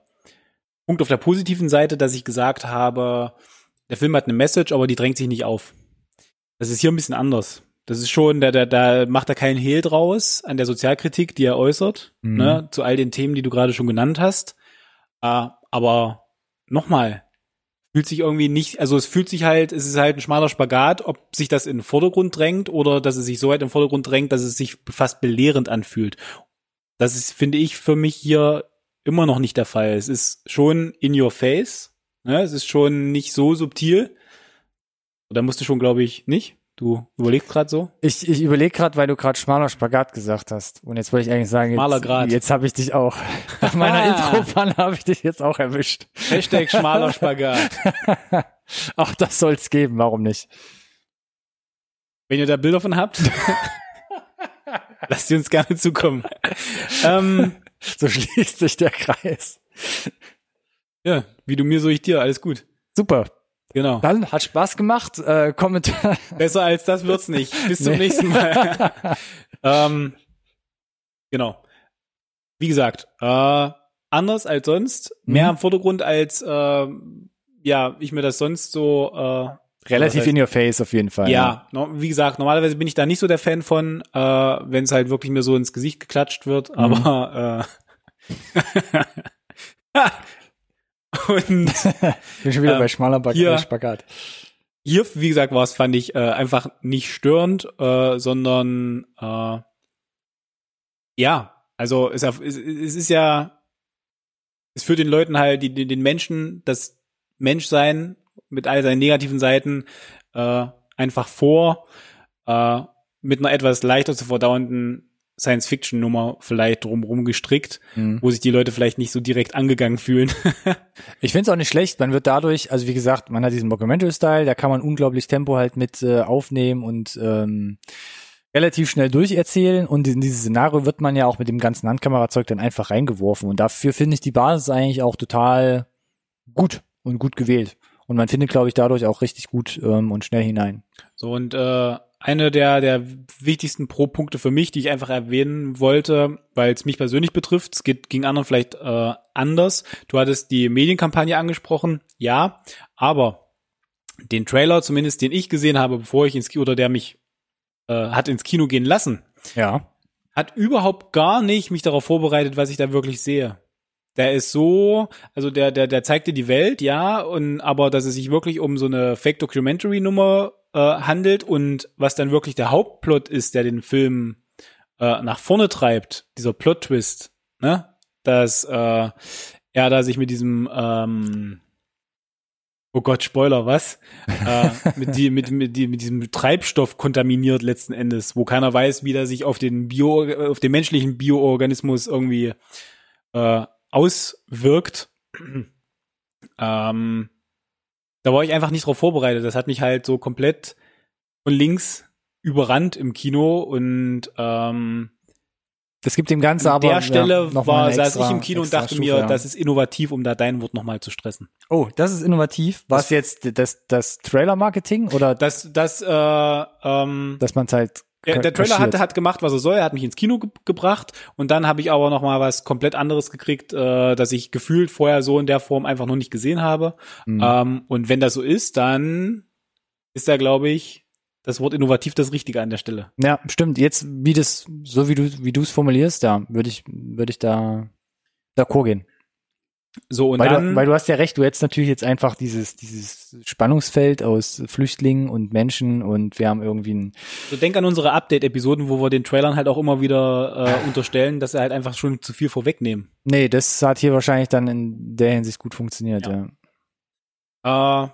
Punkt auf der positiven Seite, dass ich gesagt habe, der Film hat eine Message, aber die drängt sich nicht auf. Das ist hier ein bisschen anders. Das ist schon, da, da, da macht er keinen Hehl draus an der Sozialkritik, die er äußert, Mhm. ne, zu all den Themen, die du gerade schon genannt hast. Äh, aber nochmal, fühlt sich irgendwie nicht, also es fühlt sich halt, es ist halt ein schmaler Spagat, ob sich das in den Vordergrund drängt oder dass es sich so weit in den Vordergrund drängt, dass es sich fast belehrend anfühlt. Das ist, finde ich, für mich hier immer noch nicht der Fall. Es ist schon in your face, ne? es ist schon nicht so subtil. Da musst du schon, glaube ich, nicht. Du überlegst gerade so. Ich, ich überlege gerade, weil du gerade schmaler Spagat gesagt hast. Und jetzt wollte ich eigentlich sagen, Schmaler jetzt, jetzt habe ich dich auch. Nach meiner Intro-Panne habe ich dich jetzt auch erwischt. Hashtag schmaler Spagat. Auch das soll's geben, warum nicht? Wenn ihr da Bilder von habt, lasst sie uns gerne zukommen. ähm, So schließt sich der Kreis. ja, wie du mir, so ich dir. Alles gut. Super. Genau. Dann hat Spaß gemacht. Äh, Kommentar. Besser als das wird's nicht. Bis zum Nee. nächsten Mal. ähm, genau. Wie gesagt, äh, anders als sonst, mehr Mhm. im Vordergrund als äh, ja, ich mir das sonst so äh, Relativ was heißt- in your face auf jeden Fall. ja, no, wie gesagt, normalerweise bin ich da nicht so der Fan von, äh, wenn es halt wirklich mir so ins Gesicht geklatscht wird, Mhm. aber äh, und Bin schon wieder Ähm, bei schmaler Bag hier- Spagat. hier, wie gesagt, war es, fand ich, äh, einfach nicht störend, äh, sondern äh, ja, also es, es, es ist ja, es führt den Leuten halt, die, den Menschen, das Menschsein mit all seinen negativen Seiten äh, einfach vor, äh, mit einer etwas leichter zu verdauenden Science-Fiction-Nummer vielleicht drumherum gestrickt, Mhm. wo sich die Leute vielleicht nicht so direkt angegangen fühlen. Ich finde es auch nicht schlecht. Man wird dadurch, also wie gesagt, man hat diesen Documentary-Style, da kann man unglaublich Tempo halt mit äh, aufnehmen und ähm, relativ schnell durcherzählen. Und in dieses Szenario wird man ja auch mit dem ganzen Handkamerazeug dann einfach reingeworfen. Und dafür finde ich die Basis eigentlich auch total gut und gut gewählt. Und man findet, glaube ich, dadurch auch richtig gut ähm, und schnell hinein. So, und äh, eine der, der wichtigsten Pro-Punkte für mich, die ich einfach erwähnen wollte, weil es mich persönlich betrifft, es geht, ging anderen vielleicht äh, anders. Du hattest die Medienkampagne angesprochen, ja, aber den Trailer, zumindest den ich gesehen habe, bevor ich ins Kino, oder der mich äh, hat ins Kino gehen lassen, Ja. hat überhaupt gar nicht mich darauf vorbereitet, was ich da wirklich sehe. Der ist so, also der, der, der zeigt dir die Welt, ja, und aber dass es sich wirklich um so eine Fake-Documentary-Nummer äh, handelt und was dann wirklich der Hauptplot ist, der den Film äh, nach vorne treibt, dieser Plot-Twist, ne? Dass äh, er da sich mit diesem ähm, Oh Gott, Spoiler, was? äh, mit, die, mit, mit, die, mit diesem Treibstoff kontaminiert letzten Endes, wo keiner weiß, wie der sich auf den Bio, auf den menschlichen Bioorganismus irgendwie äh, auswirkt. ähm, da war ich einfach nicht drauf vorbereitet. Das hat mich halt so komplett von links überrannt im Kino und ähm, Das gibt dem Ganzen an aber der Stelle ja, war, eine saß extra- ich im Kino und extra dachte Stufe, mir, ja. das ist innovativ, um da dein Wort nochmal zu stressen. Oh, das ist innovativ. Was jetzt das, das Trailer-Marketing oder Das, das, äh, ähm, dass man es halt Der, der Trailer hat, hat gemacht, was er soll. Er hat mich ins Kino ge gebracht und dann habe ich aber noch mal was komplett anderes gekriegt, äh, das ich gefühlt vorher so in der Form einfach noch nicht gesehen habe. Mhm. Ähm, und wenn das so ist, dann ist da, glaube ich, das Wort innovativ das Richtige an der Stelle. Ja, stimmt. Jetzt, wie das, so wie du, wie du es formulierst, ja, würde ich, würde ich da d'accord gehen. So und weil, dann, du, weil du hast ja recht, du hättest natürlich jetzt einfach dieses, dieses Spannungsfeld aus Flüchtlingen und Menschen und wir haben irgendwie ein, so denk an unsere Update-Episoden, wo wir den Trailern halt auch immer wieder äh, unterstellen, dass sie halt einfach schon zu viel vorwegnehmen. nee, das hat hier wahrscheinlich dann in der Hinsicht gut funktioniert, Ja. ja. Äh,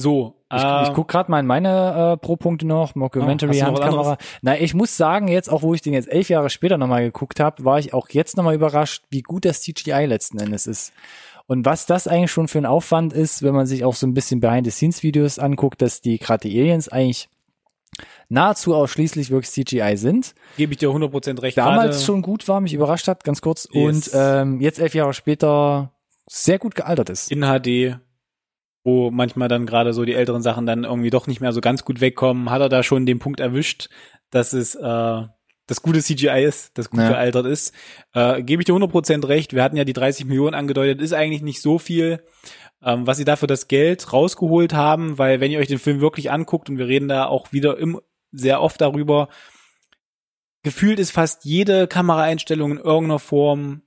so, Ich, äh, ich guck gerade mal in meine äh, Pro-Punkte noch, Mockumentary, Oh, Handkamera. Na, ich muss sagen, jetzt, auch wo ich den jetzt elf Jahre später nochmal geguckt habe, war ich auch jetzt nochmal überrascht, wie gut das CGI letzten Endes ist. Und was das eigentlich schon für ein Aufwand ist, wenn man sich auch so ein bisschen Behind-the-Scenes-Videos anguckt, dass die gerade die Aliens eigentlich nahezu ausschließlich wirklich CGI sind. gebe ich dir 100% recht. Damals Gerade- schon gut war, mich überrascht hat, ganz kurz. Yes. Und ähm, jetzt elf Jahre später sehr gut gealtert ist. in HD, wo manchmal dann gerade so die älteren Sachen dann irgendwie doch nicht mehr so ganz gut wegkommen, hat er da schon den Punkt erwischt, dass es äh, das gute CGI ist, das gut Ja. gealtert ist. Äh, Gebe ich dir 100% recht. Wir hatten ja die 30 Millionen angedeutet, ist eigentlich nicht so viel, ähm, was sie dafür das Geld rausgeholt haben, weil wenn ihr euch den Film wirklich anguckt und wir reden da auch wieder im, sehr oft darüber, gefühlt ist fast jede Kameraeinstellung in irgendeiner Form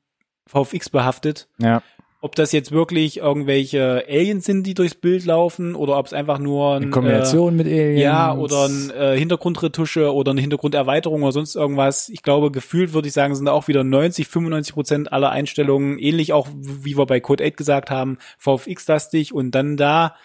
VFX behaftet Ja. Ob das jetzt wirklich irgendwelche Aliens sind, die durchs Bild laufen, oder ob es einfach nur ein, In Kombination mit äh, Aliens. ja, oder ein äh, Hintergrundretusche oder eine Hintergrunderweiterung oder sonst irgendwas. Ich glaube, gefühlt würde ich sagen, sind da auch wieder 90, 95 Prozent aller Einstellungen, ähnlich auch, wie wir bei Code 8 gesagt haben, VFX-lastig und dann da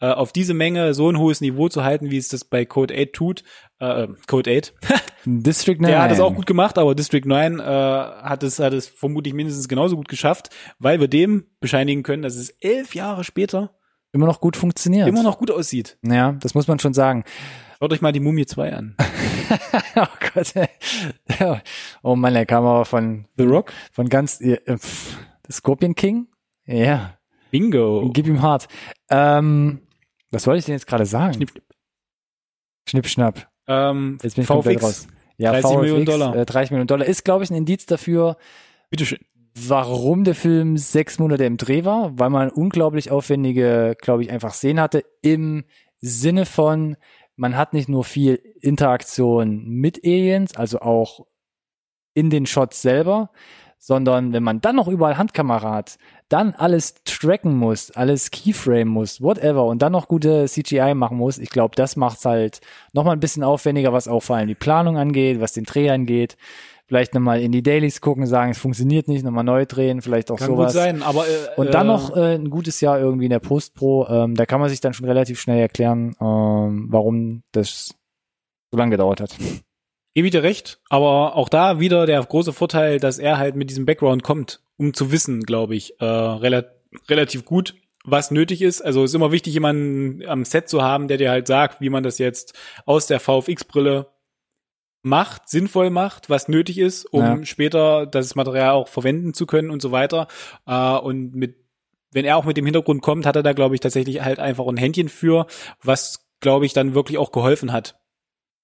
äh, auf diese Menge so ein hohes Niveau zu halten, wie es das bei Code 8 tut, äh, Code 8, District 9. der hat es auch gut gemacht, aber District 9 äh, hat es hat es vermutlich mindestens genauso gut geschafft, weil wir dem bescheinigen können, dass es elf Jahre später Immer noch gut funktioniert. immer noch gut aussieht. Ja, das muss man schon sagen. Schaut euch mal die Mumie 2 an. oh Gott. Ja. Oh Mann, der kam aber von, The Rock? von ganz, äh, Scorpion King? Ja, Bingo. gib ihm hart. Ähm, was wollte ich denn jetzt gerade sagen? Schnipp, schnipp. Schnipp, schnapp. Ähm, Jetzt bin ich komplett raus. Ja, 30 VFX, Millionen Dollar. Äh, 30 Millionen Dollar ist, glaube ich, ein Indiz dafür, Bitteschön. warum der Film sechs Monate im Dreh war, weil man unglaublich aufwendige, glaube ich, einfach Szenen hatte, im Sinne von, man hat nicht nur viel Interaktion mit Aliens, also auch in den Shots selber, sondern wenn man dann noch überall Handkamera hat, dann alles tracken muss, alles Keyframe muss, whatever, und dann noch gute CGI machen muss, ich glaube, das macht's halt nochmal ein bisschen aufwendiger, was auch vor allem die Planung angeht, was den Dreh angeht. Vielleicht nochmal in die Dailies gucken, sagen, es funktioniert nicht, nochmal neu drehen, vielleicht auch Kann sowas. gut sein, aber äh, Und dann äh, noch äh, ein gutes Jahr irgendwie in der Post-Pro. Ähm, da kann man sich dann schon relativ schnell erklären, ähm, warum das so lange gedauert hat. Gebe ich dir recht, aber auch da wieder der große Vorteil, dass er halt mit diesem Background kommt, um zu wissen, glaube ich, äh, rela relativ gut, was nötig ist. Also ist immer wichtig, jemanden am Set zu haben, der dir halt sagt, wie man das jetzt aus der VFX-Brille macht, sinnvoll macht, was nötig ist, um Ja. später das Material auch verwenden zu können und so weiter. Äh, und mit, wenn er auch mit dem Hintergrund kommt, hat er da, glaube ich, tatsächlich halt einfach ein Händchen für, was, glaube ich, dann wirklich auch geholfen hat.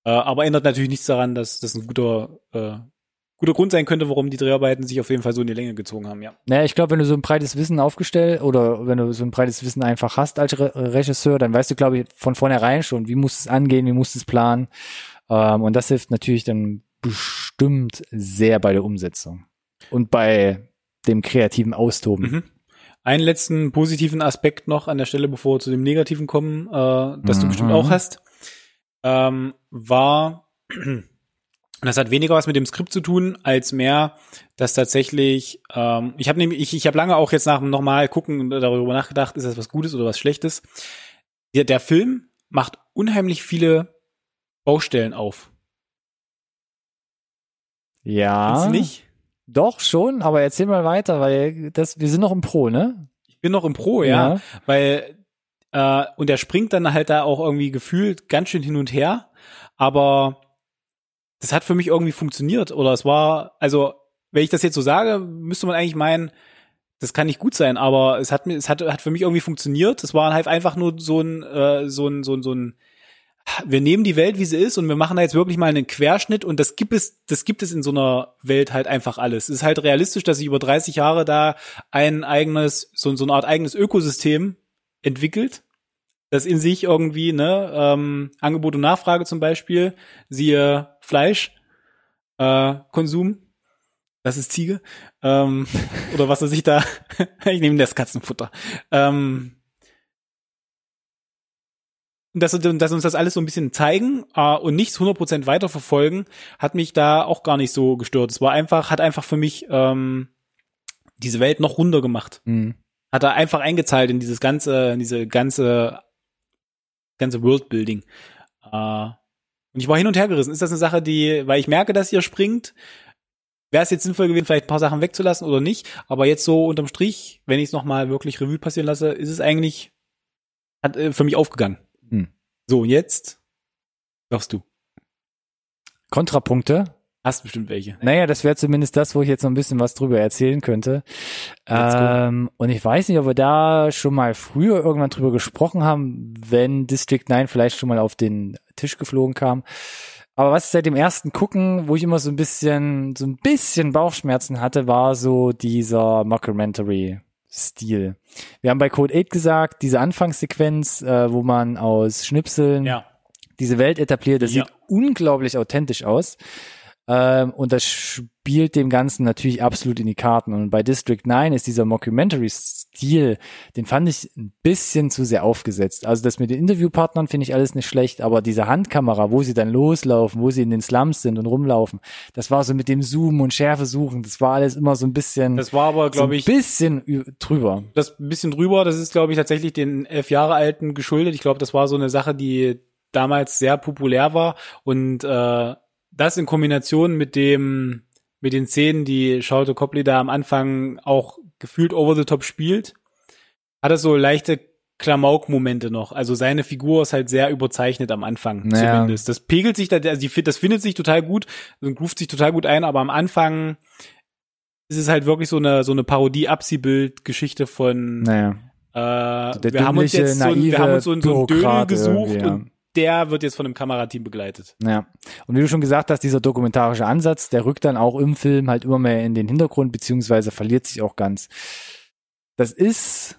Äh, aber ändert natürlich nichts daran, dass das ein guter, äh, guter Grund sein könnte, warum die Dreharbeiten sich auf jeden Fall so in die Länge gezogen haben, ja. Naja, ich glaube, wenn du so ein breites Wissen aufgestellt oder wenn du so ein breites Wissen einfach hast als Re Regisseur, dann weißt du, glaube ich, von vornherein schon, wie muss es angehen, wie muss es planen. Ähm, und das hilft natürlich dann bestimmt sehr bei der Umsetzung und bei dem kreativen Austoben. Mhm. Einen letzten positiven Aspekt noch an der Stelle, bevor wir zu dem negativen kommen, äh, das du Mhm. bestimmt auch hast, ähm, war, und das hat weniger was mit dem Skript zu tun, als mehr, dass tatsächlich, ähm, ich habe nämlich, ich, ich habe lange auch jetzt nach dem nochmal gucken darüber nachgedacht, ist das was Gutes oder was Schlechtes. Der, der Film macht unheimlich viele Baustellen auf. Ja. Nicht? Doch, schon, aber erzähl mal weiter, weil das, wir sind noch im Pro, ne? Ich bin noch im Pro, ja. weil äh, und er springt dann halt da auch irgendwie gefühlt ganz schön hin und her, aber das hat für mich irgendwie funktioniert oder es war also wenn ich das jetzt so sage, müsste man eigentlich meinen, das kann nicht gut sein, aber es hat mir es hat hat für mich irgendwie funktioniert. Es war halt einfach nur so ein äh, so ein so ein so ein wir nehmen die Welt, wie sie ist, und wir machen da jetzt wirklich mal einen Querschnitt und das gibt es, das gibt es in so einer Welt halt einfach alles. Es ist halt realistisch, dass sich über 30 Jahre da ein eigenes, so, so eine Art eigenes Ökosystem entwickelt, das in sich irgendwie, ne, ähm, Angebot und Nachfrage zum Beispiel, siehe Fleisch, äh, Konsum, das ist Ziege, ähm, oder was er sich da, ich nehme das Katzenfutter, ähm, dass, dass uns das alles so ein bisschen zeigen äh, und nichts 100% weiterverfolgen, hat mich da auch gar nicht so gestört. Es war einfach, hat einfach für mich ähm, diese Welt noch runder gemacht. Mhm. Hat er einfach eingezahlt in dieses ganze, in diese ganze, ganze Worldbuilding. Äh, und ich war hin und her gerissen. Ist das eine Sache, die, weil ich merke, dass ihr springt, wäre es jetzt sinnvoll gewesen, vielleicht ein paar Sachen wegzulassen oder nicht. Aber jetzt so unterm Strich, wenn ich es nochmal wirklich Revue passieren lasse, ist es eigentlich hat, äh, für mich aufgegangen. Hm. So, jetzt darfst du. Kontrapunkte? Hast bestimmt welche. Naja, das wäre zumindest das, wo ich jetzt noch ein bisschen was drüber erzählen könnte. Ähm, und ich weiß nicht, ob wir da schon mal früher irgendwann drüber gesprochen haben, wenn District 9 vielleicht schon mal auf den Tisch geflogen kam. Aber was seit dem ersten Gucken, wo ich immer so ein bisschen, so ein bisschen Bauchschmerzen hatte, war so dieser Mockumentary Stil. Wir haben bei Code 8 gesagt, diese Anfangssequenz, äh, wo man aus Schnipseln ja. diese Welt etabliert, das ja. sieht unglaublich authentisch aus. Ähm, und das spielt dem Ganzen natürlich absolut in die Karten. Und bei District 9 ist dieser Mockumentary-Stil, den fand ich ein bisschen zu sehr aufgesetzt. Also das mit den Interviewpartnern finde ich alles nicht schlecht, aber diese Handkamera, wo sie dann loslaufen, wo sie in den Slums sind und rumlaufen, das war so mit dem Zoom und Schärfe suchen, das war alles immer so ein bisschen. Das war aber, glaube so ich. bisschen drüber. Das ein bisschen drüber, das ist, glaube ich, tatsächlich den elf Jahre alten geschuldet. Ich glaube, das war so eine Sache, die damals sehr populär war und äh, das in Kombination mit dem, mit den Szenen, die Charlotte Copley da am Anfang auch gefühlt over the top spielt, hat er so leichte Klamauk-Momente noch. Also seine Figur ist halt sehr überzeichnet am Anfang naja. zumindest. Das pegelt sich, da, also die, das findet sich total gut und ruft sich total gut ein, aber am Anfang ist es halt wirklich so eine, so eine Parodie-Abziehbild-Geschichte von, naja. äh, wir haben uns jetzt so, wir haben uns so, so ein Dödel gesucht ja. und der wird jetzt von einem Kamerateam begleitet. Ja. Und wie du schon gesagt hast, dieser dokumentarische Ansatz, der rückt dann auch im Film halt immer mehr in den Hintergrund, beziehungsweise verliert sich auch ganz. Das ist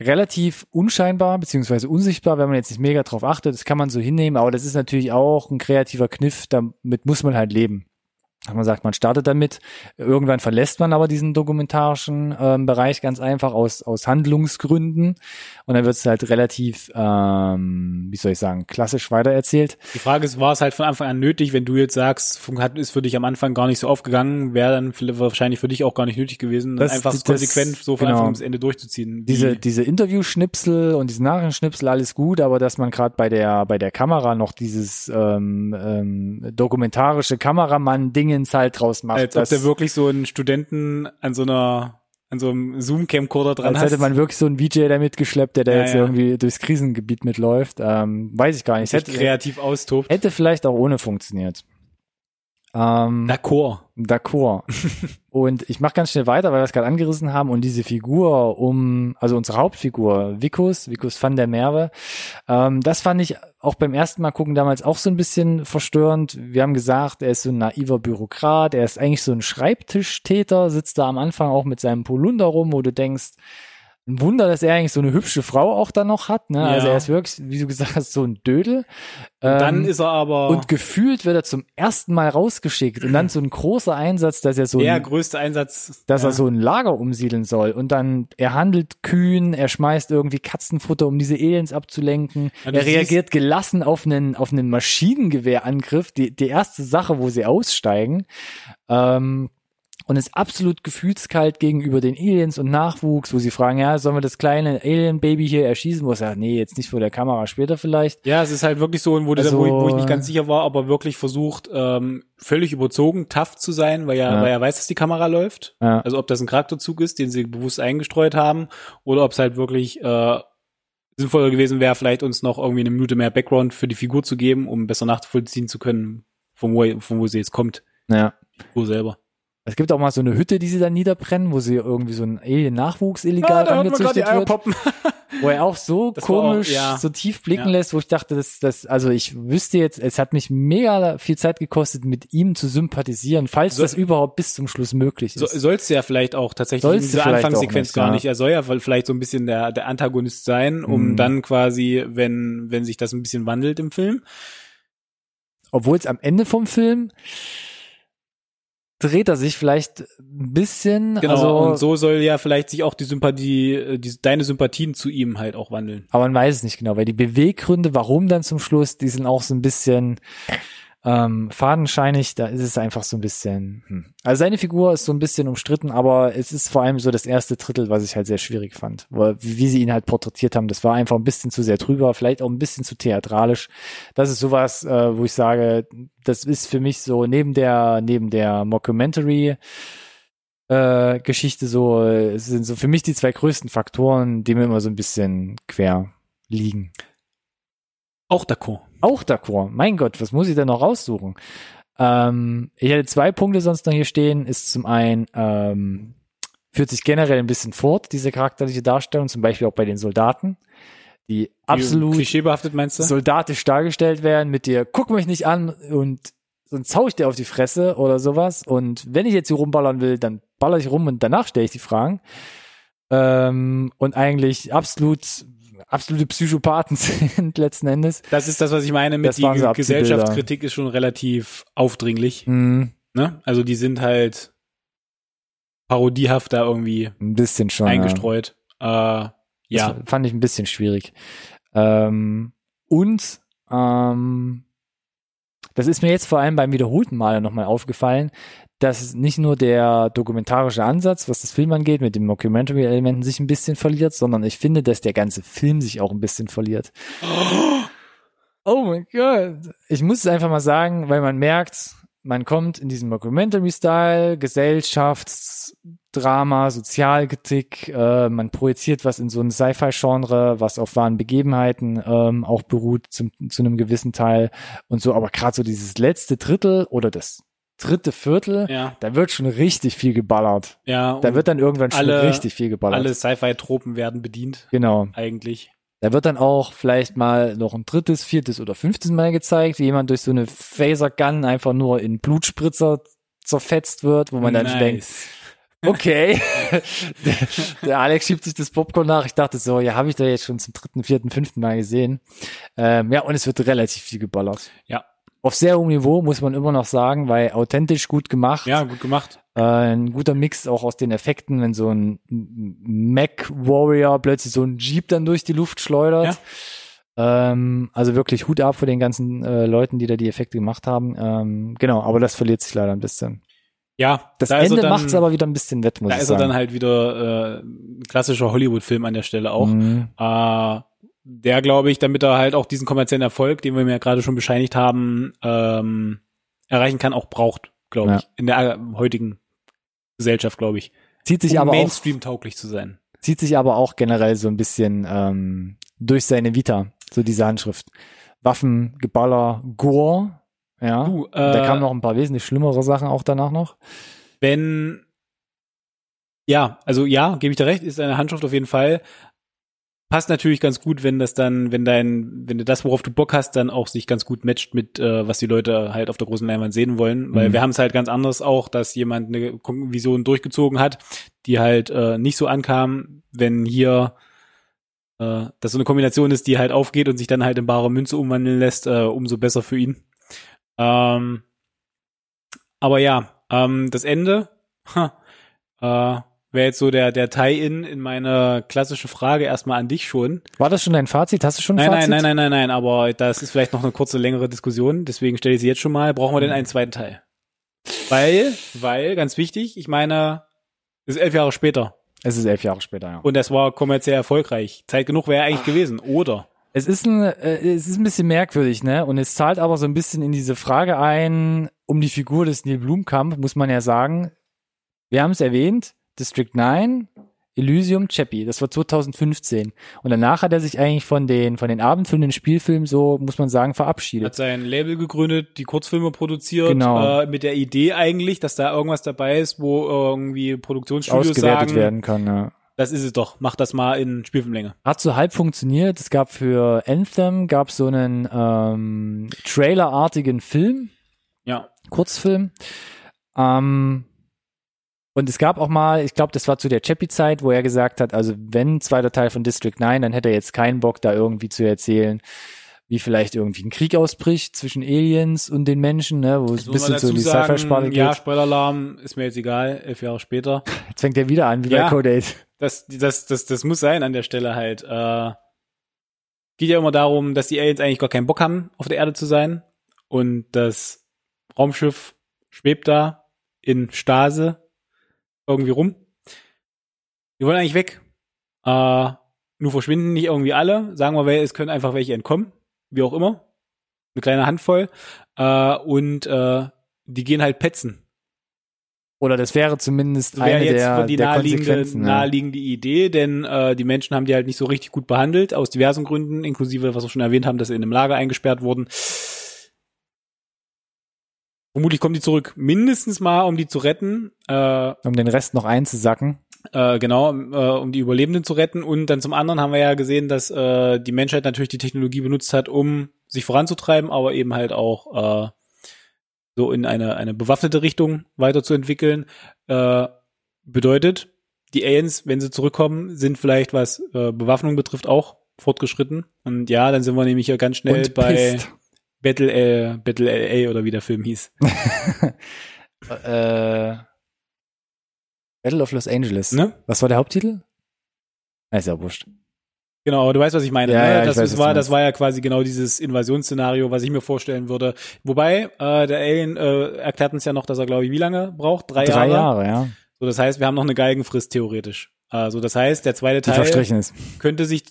relativ unscheinbar, beziehungsweise unsichtbar, wenn man jetzt nicht mega drauf achtet. Das kann man so hinnehmen, aber das ist natürlich auch ein kreativer Kniff, damit muss man halt leben man sagt, man startet damit. Irgendwann verlässt man aber diesen dokumentarischen ähm, Bereich ganz einfach aus, aus Handlungsgründen. Und dann wird es halt relativ, ähm, wie soll ich sagen, klassisch weitererzählt. Die Frage ist, war es halt von Anfang an nötig, wenn du jetzt sagst, hat, ist für dich am Anfang gar nicht so aufgegangen, wäre dann wahrscheinlich für dich auch gar nicht nötig gewesen, das, einfach das, konsequent so von genau. Anfang bis Ende durchzuziehen. Diese, diese Interviewschnipsel und diese Nachrichtenschnipsel, alles gut, aber dass man gerade bei der, bei der Kamera noch dieses ähm, ähm, dokumentarische Kameramann-Dinge Dingens halt draus macht. Als ob der wirklich so einen Studenten an so einer an so einem Zoom-Camcorder dran Als hätte man wirklich so einen VJ da mitgeschleppt, der da ja, jetzt ja. irgendwie durchs Krisengebiet mitläuft. Ähm, weiß ich gar nicht. Hätte, kreativ austobt. Hätte vielleicht auch ohne funktioniert. Ähm, D'accord. D'accord. und ich mache ganz schnell weiter, weil wir es gerade angerissen haben und diese Figur um, also unsere Hauptfigur, Vikus, Vikus van der Merwe, ähm, das fand ich auch beim ersten Mal gucken damals auch so ein bisschen verstörend. Wir haben gesagt, er ist so ein naiver Bürokrat, er ist eigentlich so ein Schreibtischtäter, sitzt da am Anfang auch mit seinem Polunder rum, wo du denkst, ein Wunder, dass er eigentlich so eine hübsche Frau auch da noch hat. Ne? Also ja. Also er ist wirklich, wie du gesagt hast, so ein Dödel. Ähm, dann ist er aber und gefühlt wird er zum ersten Mal rausgeschickt und dann so ein großer Einsatz, dass er so der ein, größte Einsatz, dass ja. er so ein Lager umsiedeln soll und dann er handelt kühn, er schmeißt irgendwie Katzenfutter, um diese Aliens abzulenken. Ja, er reagiert gelassen auf einen auf einen Maschinengewehrangriff, die die erste Sache, wo sie aussteigen. Ähm, und ist absolut gefühlskalt gegenüber den Aliens und Nachwuchs, wo sie fragen, ja, sollen wir das kleine Alien-Baby hier erschießen? Wo er sagt, nee, jetzt nicht vor der Kamera, später vielleicht. Ja, es ist halt wirklich so, wo, also, wo, ich, wo ich nicht ganz sicher war, aber wirklich versucht, ähm, völlig überzogen, tough zu sein, weil er, ja. weil er weiß, dass die Kamera läuft. Ja. Also ob das ein Charakterzug ist, den sie bewusst eingestreut haben, oder ob es halt wirklich äh, sinnvoller gewesen wäre, vielleicht uns noch irgendwie eine Minute mehr Background für die Figur zu geben, um besser nachvollziehen zu können, von wo, von wo sie jetzt kommt. Ja. Wo selber. Es gibt auch mal so eine Hütte, die sie dann niederbrennen, wo sie irgendwie so ein Alien-Nachwuchs illegal ja, da angezüchtet wird. wo er auch so Das war auch- komisch, ja. so tief blicken Ja. lässt, wo ich dachte, das, das, also ich wüsste jetzt, es hat mich mega viel Zeit gekostet, mit ihm zu sympathisieren, falls So- das überhaupt bis zum Schluss möglich So, ist. sollst du ja vielleicht auch tatsächlich Sollst in dieser Anfangssequenz nicht, gar nicht. Er soll ja vielleicht so ein bisschen der, der Antagonist sein, um Mhm. dann quasi, wenn, wenn sich das ein bisschen wandelt im Film. Obwohl es am Ende vom Film dreht er sich vielleicht ein bisschen, Genau. also, und so soll ja vielleicht sich auch die Sympathie, äh, die, deine Sympathien zu ihm halt auch wandeln. aber man weiß es nicht genau, weil die Beweggründe, warum dann zum Schluss, die sind auch so ein bisschen ähm, fadenscheinig, da ist es einfach so ein bisschen, hm. also seine Figur ist so ein bisschen umstritten, aber es ist vor allem so das erste Drittel, was ich halt sehr schwierig fand, wo, wie, sie ihn halt porträtiert haben, das war einfach ein bisschen zu sehr drüber, vielleicht auch ein bisschen zu theatralisch. Das ist sowas, äh, wo ich sage, das ist für mich so neben der, neben der Mockumentary äh, Geschichte so, äh, es sind so für mich die zwei größten Faktoren, die mir immer so ein bisschen quer liegen. Auch d'accord. Auch d'accord. Mein Gott, was muss ich denn noch raussuchen? Ähm, ich hätte zwei Punkte sonst noch hier stehen. Ist zum einen, ähm, führt sich generell ein bisschen fort, diese charakterliche Darstellung, zum Beispiel auch bei den Soldaten, die absolut Klischeebehaftet meinst du? soldatisch dargestellt werden mit dir, guck mich nicht an und sonst hau ich dir auf die Fresse oder sowas. Und wenn ich jetzt hier rumballern will, dann baller ich rum und danach stelle ich die Fragen. Ähm, und eigentlich absolut, absolute Psychopathen sind letzten Endes. das ist das, was ich meine mit Das so die Abziehbilder. Gesellschaftskritik ist schon relativ aufdringlich. Hm, Ne? Also die sind halt parodiehaft da irgendwie ein bisschen schon. ja. eingestreut. Äh, ja. Fand ich ein bisschen schwierig. Ähm, und ähm, das ist mir jetzt vor allem beim wiederholten Male nochmal aufgefallen, dass nicht nur der dokumentarische Ansatz, was das Film angeht, mit den Mockumentary-Elementen sich ein bisschen verliert, sondern ich finde, dass der ganze Film sich auch ein bisschen verliert. Oh mein Gott. Ich muss es einfach mal sagen, weil man merkt, man kommt in diesen Mockumentary-Style, Gesellschaftsdrama, Sozialkritik, äh, man projiziert was in so ein Sci-Fi-Genre, was auf wahren Begebenheiten ähm, auch beruht zum, zu einem gewissen Teil und so, aber gerade so dieses letzte Drittel oder das dritte Viertel, Ja, da wird schon richtig viel geballert. ja. Da wird dann irgendwann schon alle- richtig viel geballert. alle Sci-Fi-Tropen werden bedient, Genau. eigentlich. Da wird dann auch vielleicht mal noch ein drittes, viertes oder fünftes Mal gezeigt, wie jemand durch so eine Phaser-Gun einfach nur in Blutspritzer zerfetzt wird, wo man dann schon denkt, okay, der, der Alex schiebt sich das Popcorn nach. Ich dachte so, ja, habe ich da jetzt schon zum dritten, vierten, fünften Mal gesehen. Ähm, ja, und es wird relativ viel geballert. Ja. Auf sehr hohem Niveau muss man immer noch sagen, weil authentisch gut gemacht. Ja, gut gemacht. Äh, ein guter Mix auch aus den Effekten, wenn so ein Mac Warrior plötzlich so ein Jeep dann durch die Luft schleudert. Ähm, also wirklich Hut ab für den ganzen äh, Leuten, die da die Effekte gemacht haben. Ähm, genau, aber das verliert sich leider ein bisschen. Ja, Das da Ende dann- macht's aber wieder ein bisschen wett, muss Da ich ist er sagen. dann halt wieder äh, ein klassischer Hollywood-Film an der Stelle auch. Mhm. Äh, der, glaube ich, damit er halt auch diesen kommerziellen Erfolg, den wir mir ja gerade schon bescheinigt haben, ähm, erreichen kann, auch braucht, glaube Ja. ich. In der heutigen Gesellschaft, glaube ich. Zieht sich um aber auch, Mainstream-tauglich zu sein. zieht sich aber auch generell so ein bisschen ähm, durch seine Vita, so diese Handschrift. Waffen, Geballer, Gore, ja. Du, äh, da kamen noch ein paar wesentlich schlimmere Sachen auch danach noch. wenn ja, also ja, gebe ich dir recht, ist eine Handschrift auf jeden Fall. Passt natürlich ganz gut, wenn das dann, wenn dein, wenn du das, worauf du Bock hast, dann auch sich ganz gut matcht mit, äh, was die Leute halt auf der großen Leinwand sehen wollen. Weil Mhm. wir haben es halt ganz anders auch, dass jemand eine Vision durchgezogen hat, die halt äh, nicht so ankam, wenn hier äh, das so eine Kombination ist, die halt aufgeht und sich dann halt in bare Münze umwandeln lässt, äh, umso besser für ihn. Ähm, aber ja, ähm, das Ende ha, äh, wäre jetzt so der, der Tie-In in meine klassische Frage erstmal an dich schon. War das schon dein Fazit? Hast du schon ein Nein, Fazit? nein, nein, nein, nein, nein, aber das ist vielleicht noch eine kurze, längere Diskussion, deswegen stelle ich sie jetzt schon mal. Brauchen wir denn einen zweiten Teil? Weil, weil, ganz wichtig, ich meine, es ist elf Jahre später Es ist elf Jahre später, ja. und das war kommerziell erfolgreich. Zeit genug wäre eigentlich gewesen, oder? Es ist ein, äh, es ist ein bisschen merkwürdig, ne? Und es zahlt aber so ein bisschen in diese Frage ein, um die Figur des Neil Blumkamp, muss man ja sagen. Wir haben es erwähnt, District 9, Elysium, Chappie, das war 2015. Und danach hat er sich eigentlich von den, von den abendfüllenden Spielfilmen so, muss man sagen, Hat verabschiedet. sein Label gegründet, die Kurzfilme produziert, Genau. äh, mit der Idee eigentlich, dass da irgendwas dabei ist, wo irgendwie Produktionsstudios Ausgewertet sagen, werden kann, ja. Das ist es doch. Mach das mal in Spielfilmlänge. Hat so halb funktioniert. Es gab für Anthem gab so einen ähm, Trailer-artigen Film, Ja. Kurzfilm. Ähm, und es gab auch mal, ich glaube, das war zu der Chappie-Zeit, wo er gesagt hat, also wenn zweiter Teil von District 9, dann hätte er jetzt keinen Bock, da irgendwie zu erzählen, wie vielleicht irgendwie ein Krieg ausbricht zwischen Aliens und den Menschen, ne, wo es ein bisschen so in die Sci-Fi-Sparte geht. Ja, Spoiler-Alarm ist mir jetzt egal, elf Jahre später. Jetzt fängt er wieder an, wie bei Ja. Code 8. Das, das, das, das muss sein an der Stelle halt. Äh, geht ja immer darum, dass die Aliens eigentlich gar keinen Bock haben, auf der Erde zu sein. Und das Raumschiff schwebt da in Stase irgendwie rum. Die wollen eigentlich weg. Äh, nur verschwinden nicht irgendwie alle. Sagen wir, es können einfach welche entkommen. Wie auch immer. Eine kleine Handvoll. Äh, und äh, die gehen halt petzen. Oder das wäre zumindest wäre eine jetzt der, die der naheliegende, Konsequenzen. ja. naheliegende Idee, denn äh, die Menschen haben die halt nicht so richtig gut behandelt, aus diversen Gründen, inklusive, was wir schon erwähnt haben, dass sie in einem Lager eingesperrt wurden. Vermutlich kommen die zurück, mindestens mal, um die zu retten. Äh, Um den Rest noch einzusacken. äh, genau, äh, um die Überlebenden zu retten. Und dann zum anderen haben wir ja gesehen, dass äh, die Menschheit natürlich die Technologie benutzt hat, um sich voranzutreiben, aber eben halt auch äh, so in eine, eine bewaffnete Richtung weiterzuentwickeln. Äh, bedeutet, die Aliens, wenn sie zurückkommen, sind vielleicht, was äh, Bewaffnung betrifft, auch fortgeschritten. Und ja, dann sind wir nämlich hier ganz schnell bei pisst. Battle, äh, Battle LA oder wie der Film hieß. äh, Battle of Los Angeles. Ne? Was war der Haupttitel? Ah, Ist ja wurscht. Genau, du weißt, was ich meine. Ja, ne? ja, ich das, weiß, ist, was war, das war ja quasi genau dieses Invasionsszenario, was ich mir vorstellen würde. Wobei, äh, der Alien äh, erklärt uns ja noch, dass er, glaube ich, wie lange braucht? Drei, Drei Jahre. Jahre, ja. So, das heißt, wir haben noch eine Galgenfrist theoretisch. Also, das heißt, der zweite Teil könnte sich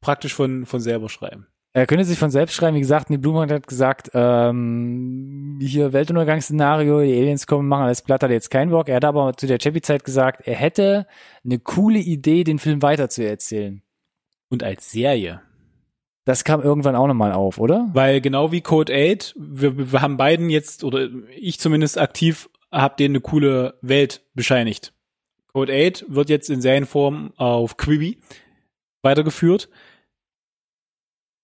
praktisch von, von selber schreiben. Er könnte sich von selbst schreiben, wie gesagt, die Blumenthal hat gesagt, ähm, hier Weltuntergangsszenario, die Aliens kommen, machen alles platt, hat jetzt keinen Bock. Er hat aber zu der Chappie-Zeit gesagt, er hätte eine coole Idee, den Film weiterzuerzählen. Und als Serie. Das kam irgendwann auch nochmal auf, oder? Weil genau wie Code 8, wir, wir haben beiden jetzt, oder ich zumindest aktiv, hab denen eine coole Welt bescheinigt. Code 8 wird jetzt in Serienform auf Quibi weitergeführt.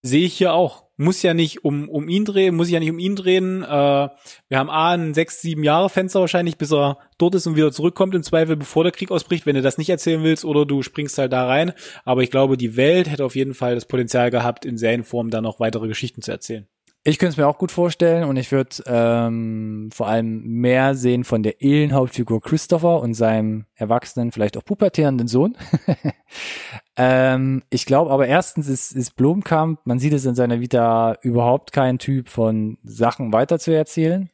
Sehe ich hier auch. Muss ja nicht um, um ihn drehen, muss ich ja nicht um ihn drehen. Äh, wir haben A, ein sechs, sieben Jahre Fenster wahrscheinlich, bis er dort ist und wieder zurückkommt im Zweifel, bevor der Krieg ausbricht, wenn du das nicht erzählen willst oder du springst halt da rein. Aber ich glaube, die Welt hätte auf jeden Fall das Potenzial gehabt, in Serienform da noch weitere Geschichten zu erzählen. Ich könnte es mir auch gut vorstellen und ich würde ähm, vor allem mehr sehen von der Alien-Hauptfigur Christopher und seinem erwachsenen, vielleicht auch pubertierenden Sohn. ähm, ich glaube aber erstens ist, ist Blomkamp, man sieht es in seiner Vita, überhaupt kein Typ von Sachen weiterzuerzählen,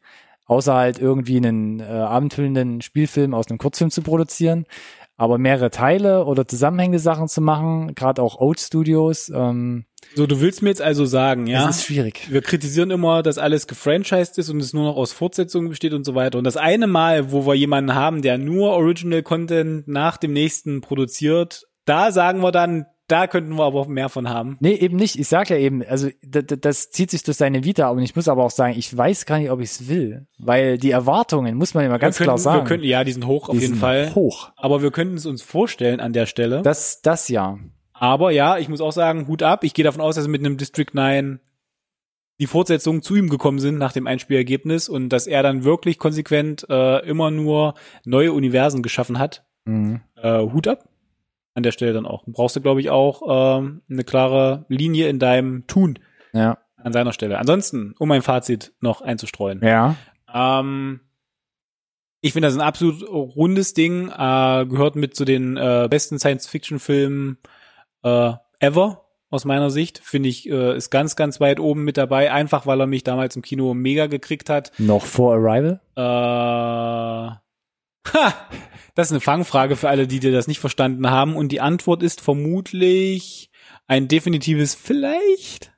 außer halt irgendwie einen äh, abendfüllenden Spielfilm aus einem Kurzfilm zu produzieren. Aber mehrere Teile oder zusammenhängende Sachen zu machen, gerade auch Old Studios, ähm, So, du willst mir jetzt also sagen, ja? das ist schwierig. wir kritisieren immer, dass alles gefranchised ist und es nur noch aus Fortsetzungen besteht und so weiter. Und das eine Mal, wo wir jemanden haben, der nur Original Content nach dem nächsten produziert, da sagen wir dann, da könnten wir aber auch mehr von haben. Nee, eben nicht. Ich sag ja eben, also das, zieht sich durch seine Vita, und ich muss aber auch sagen, ich weiß gar nicht, ob ich es will. Weil die Erwartungen, muss man immer ganz wir klar könnten, sagen, Wir könnten, ja, die sind hoch auf die jeden sind Fall. hoch. Aber wir könnten es uns vorstellen an der Stelle. Das, das ja. aber ja, ich muss auch sagen, Hut ab. Ich gehe davon aus, dass mit einem District 9 die Fortsetzungen zu ihm gekommen sind nach dem Einspielergebnis und dass er dann wirklich konsequent äh, immer nur neue Universen geschaffen hat. Mhm. äh, Hut ab. An der Stelle dann auch. Brauchst du, glaube ich, auch ähm, eine klare Linie in deinem Tun Ja. an seiner Stelle. Ansonsten, um ein Fazit noch einzustreuen. Ja. Ähm, ich finde das ein absolut rundes Ding. Äh, gehört mit zu den äh, besten Science-Fiction-Filmen äh, ever aus meiner Sicht. Finde ich, äh, ist ganz, ganz weit oben mit dabei. Einfach, weil er mich damals im Kino mega gekriegt hat. Noch vor Arrival? Äh, ha, das ist eine Fangfrage für alle, die dir das nicht verstanden haben. Und die Antwort ist vermutlich ein definitives Vielleicht.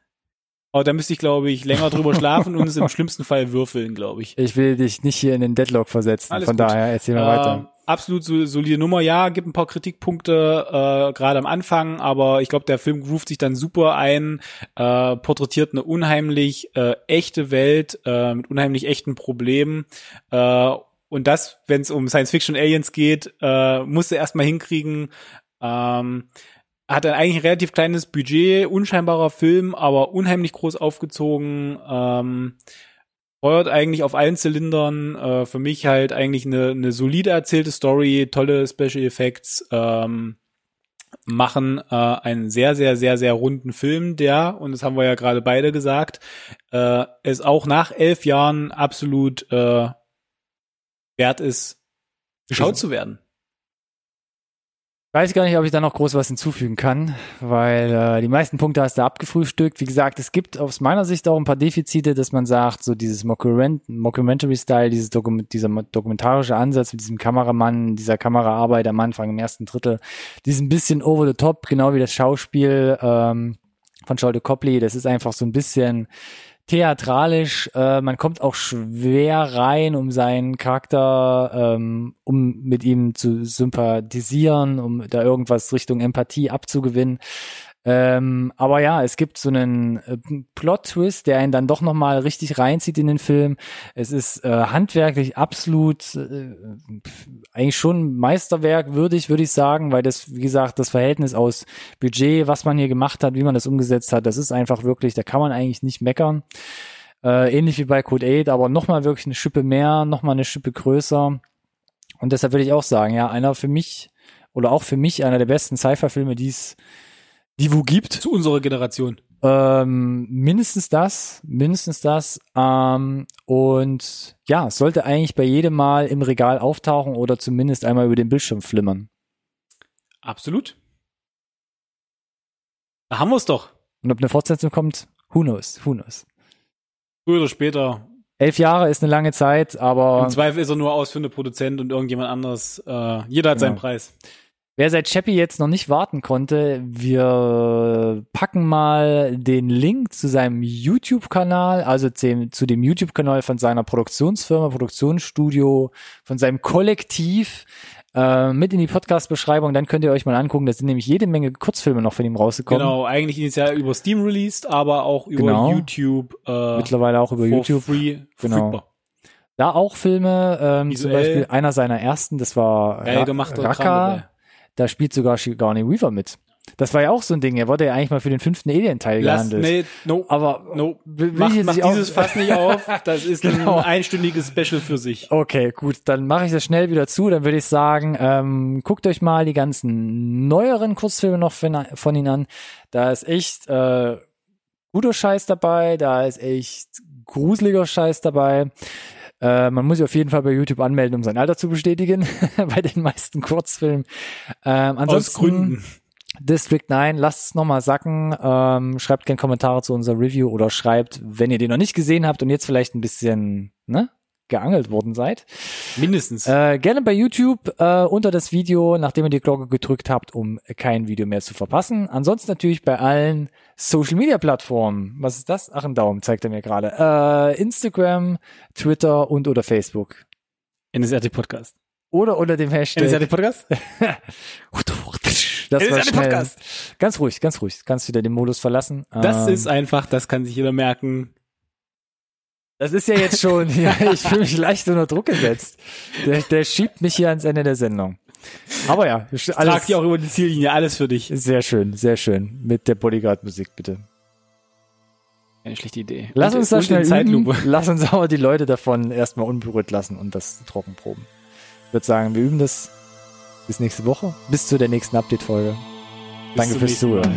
Aber da müsste ich, glaube ich, länger drüber schlafen und es im schlimmsten Fall würfeln, glaube ich. Ich will dich nicht hier in den Deadlock versetzen. Alles Von gut. daher erzähl mal Äh, weiter. absolut so, solide Nummer, ja, gibt ein paar Kritikpunkte äh, gerade am Anfang, aber ich glaube, der Film groovt sich dann super ein, äh, porträtiert eine unheimlich äh, echte Welt äh, mit unheimlich echten Problemen. Äh, und das, wenn es um Science Fiction Aliens geht, äh, musst du erstmal hinkriegen, Ähm, hat ein eigentlich ein relativ kleines Budget, unscheinbarer Film, aber unheimlich groß aufgezogen. Ähm, feuert eigentlich auf allen Zylindern. Äh, für mich halt eigentlich eine, eine solide erzählte Story, tolle Special Effects. Ähm, machen äh, einen sehr, sehr, sehr, sehr runden Film, der, und das haben wir ja gerade beide gesagt, äh, es auch nach elf Jahren absolut äh, wert ist, geschaut zu werden. Weiß gar nicht, ob ich da noch groß was hinzufügen kann, weil äh, die meisten Punkte hast du abgefrühstückt. Wie gesagt, es gibt aus meiner Sicht auch ein paar Defizite, dass man sagt, so dieses Mockumentary-Style, dieses Dokument, dieser dokumentarische Ansatz mit diesem Kameramann, dieser Kameraarbeit am Anfang im ersten Drittel, die ist ein bisschen over the top, genau wie das Schauspiel ähm, von Charlotte Copley. Das ist einfach so ein bisschen theatralisch. Äh, man kommt auch schwer rein, um seinen Charakter, ähm, um mit ihm zu sympathisieren, um da irgendwas Richtung Empathie abzugewinnen. Ähm, aber ja, es gibt so einen äh, Plot-Twist, der einen dann doch nochmal richtig reinzieht in den Film. Es ist äh, handwerklich absolut äh, eigentlich schon Meisterwerk würdig, würde ich sagen, weil das, wie gesagt, das Verhältnis aus Budget, was man hier gemacht hat, wie man das umgesetzt hat, das ist einfach wirklich, da kann man eigentlich nicht meckern. Äh, ähnlich wie bei Code 8, aber nochmal wirklich eine Schippe mehr, nochmal eine Schippe größer. Und deshalb würde ich auch sagen, ja, einer für mich oder auch für mich einer der besten Sci-Fi-Filme, die es die wo gibt. Zu unserer Generation. Ähm, mindestens das, mindestens das. Ähm, und ja, sollte eigentlich bei jedem Mal im Regal auftauchen oder zumindest einmal über den Bildschirm flimmern. Absolut. Da haben wir es doch. Und ob eine Fortsetzung kommt, who knows, who knows. Früher oder später. Elf Jahre ist eine lange Zeit, aber. Im Zweifel ist er nur ausführender Produzent und irgendjemand anderes. Äh, jeder hat genau. seinen Preis. Wer seit Chappie jetzt noch nicht warten konnte, wir packen mal den Link zu seinem YouTube-Kanal, also zu dem YouTube-Kanal von seiner Produktionsfirma, Produktionsstudio, von seinem Kollektiv äh, mit in die Podcast-Beschreibung. Dann könnt ihr euch mal angucken. Da sind nämlich jede Menge Kurzfilme noch von ihm rausgekommen. Genau, eigentlich initial über Steam released, aber auch über genau. YouTube. Äh, Mittlerweile auch über YouTube. Free, genau. Da auch Filme, ähm, zum Beispiel einer seiner ersten, das war gemacht, Raka. Da spielt sogar Sigourney Weaver mit. Das war ja auch so ein Ding. Er wurde ja eigentlich mal für den fünften Alien-Teil gehandelt. Nee, no, aber no. Will mach, mach dieses Fass nicht auf. Das ist genau. ein einstündiges Special für sich. Okay, gut. Dann mache ich das schnell wieder zu. Dann würde ich sagen, ähm, guckt euch mal die ganzen neueren Kurzfilme noch von, von ihnen an. Da ist echt äh, guter Scheiß dabei. Da ist echt gruseliger Scheiß dabei. Äh, man muss sich auf jeden Fall bei YouTube anmelden, um sein Alter zu bestätigen, bei den meisten Kurzfilmen. Ähm, ansonsten, Aus Gründen. District 9, lasst es nochmal sacken. Ähm, schreibt gerne Kommentare zu unserer Review oder schreibt, wenn ihr den noch nicht gesehen habt und jetzt vielleicht ein bisschen, ne? Geangelt worden seid. Mindestens. Äh, gerne bei YouTube äh, unter das Video, nachdem ihr die Glocke gedrückt habt, um kein Video mehr zu verpassen. Ansonsten natürlich bei allen Social Media Plattformen. Was ist das? Ach, ein Daumen zeigt er mir gerade. Äh, Instagram, Twitter und oder Facebook. NSRT Podcast. Oder unter dem Hashtag. NSRT Podcast? das war schnell. Podcast. Ganz ruhig, ganz ruhig. Kannst wieder den Modus verlassen. Das ähm, ist einfach, das kann sich jeder merken. Das ist ja jetzt schon, ja, ich fühle mich leicht unter Druck gesetzt. Der, der schiebt mich hier ans Ende der Sendung. Aber ja, alles. Trag dir auch über die Ziellinie, alles für dich. Sehr schön, sehr schön. Mit der Bodyguard-Musik, bitte. Eine schlechte Idee. Lass und, uns das schnell Zeitlupe. Üben. Lass uns aber die Leute davon erstmal unberührt lassen und das trocken proben. Ich würde sagen, wir üben das bis nächste Woche, bis zu der nächsten Update-Folge. Danke fürs Zuhören.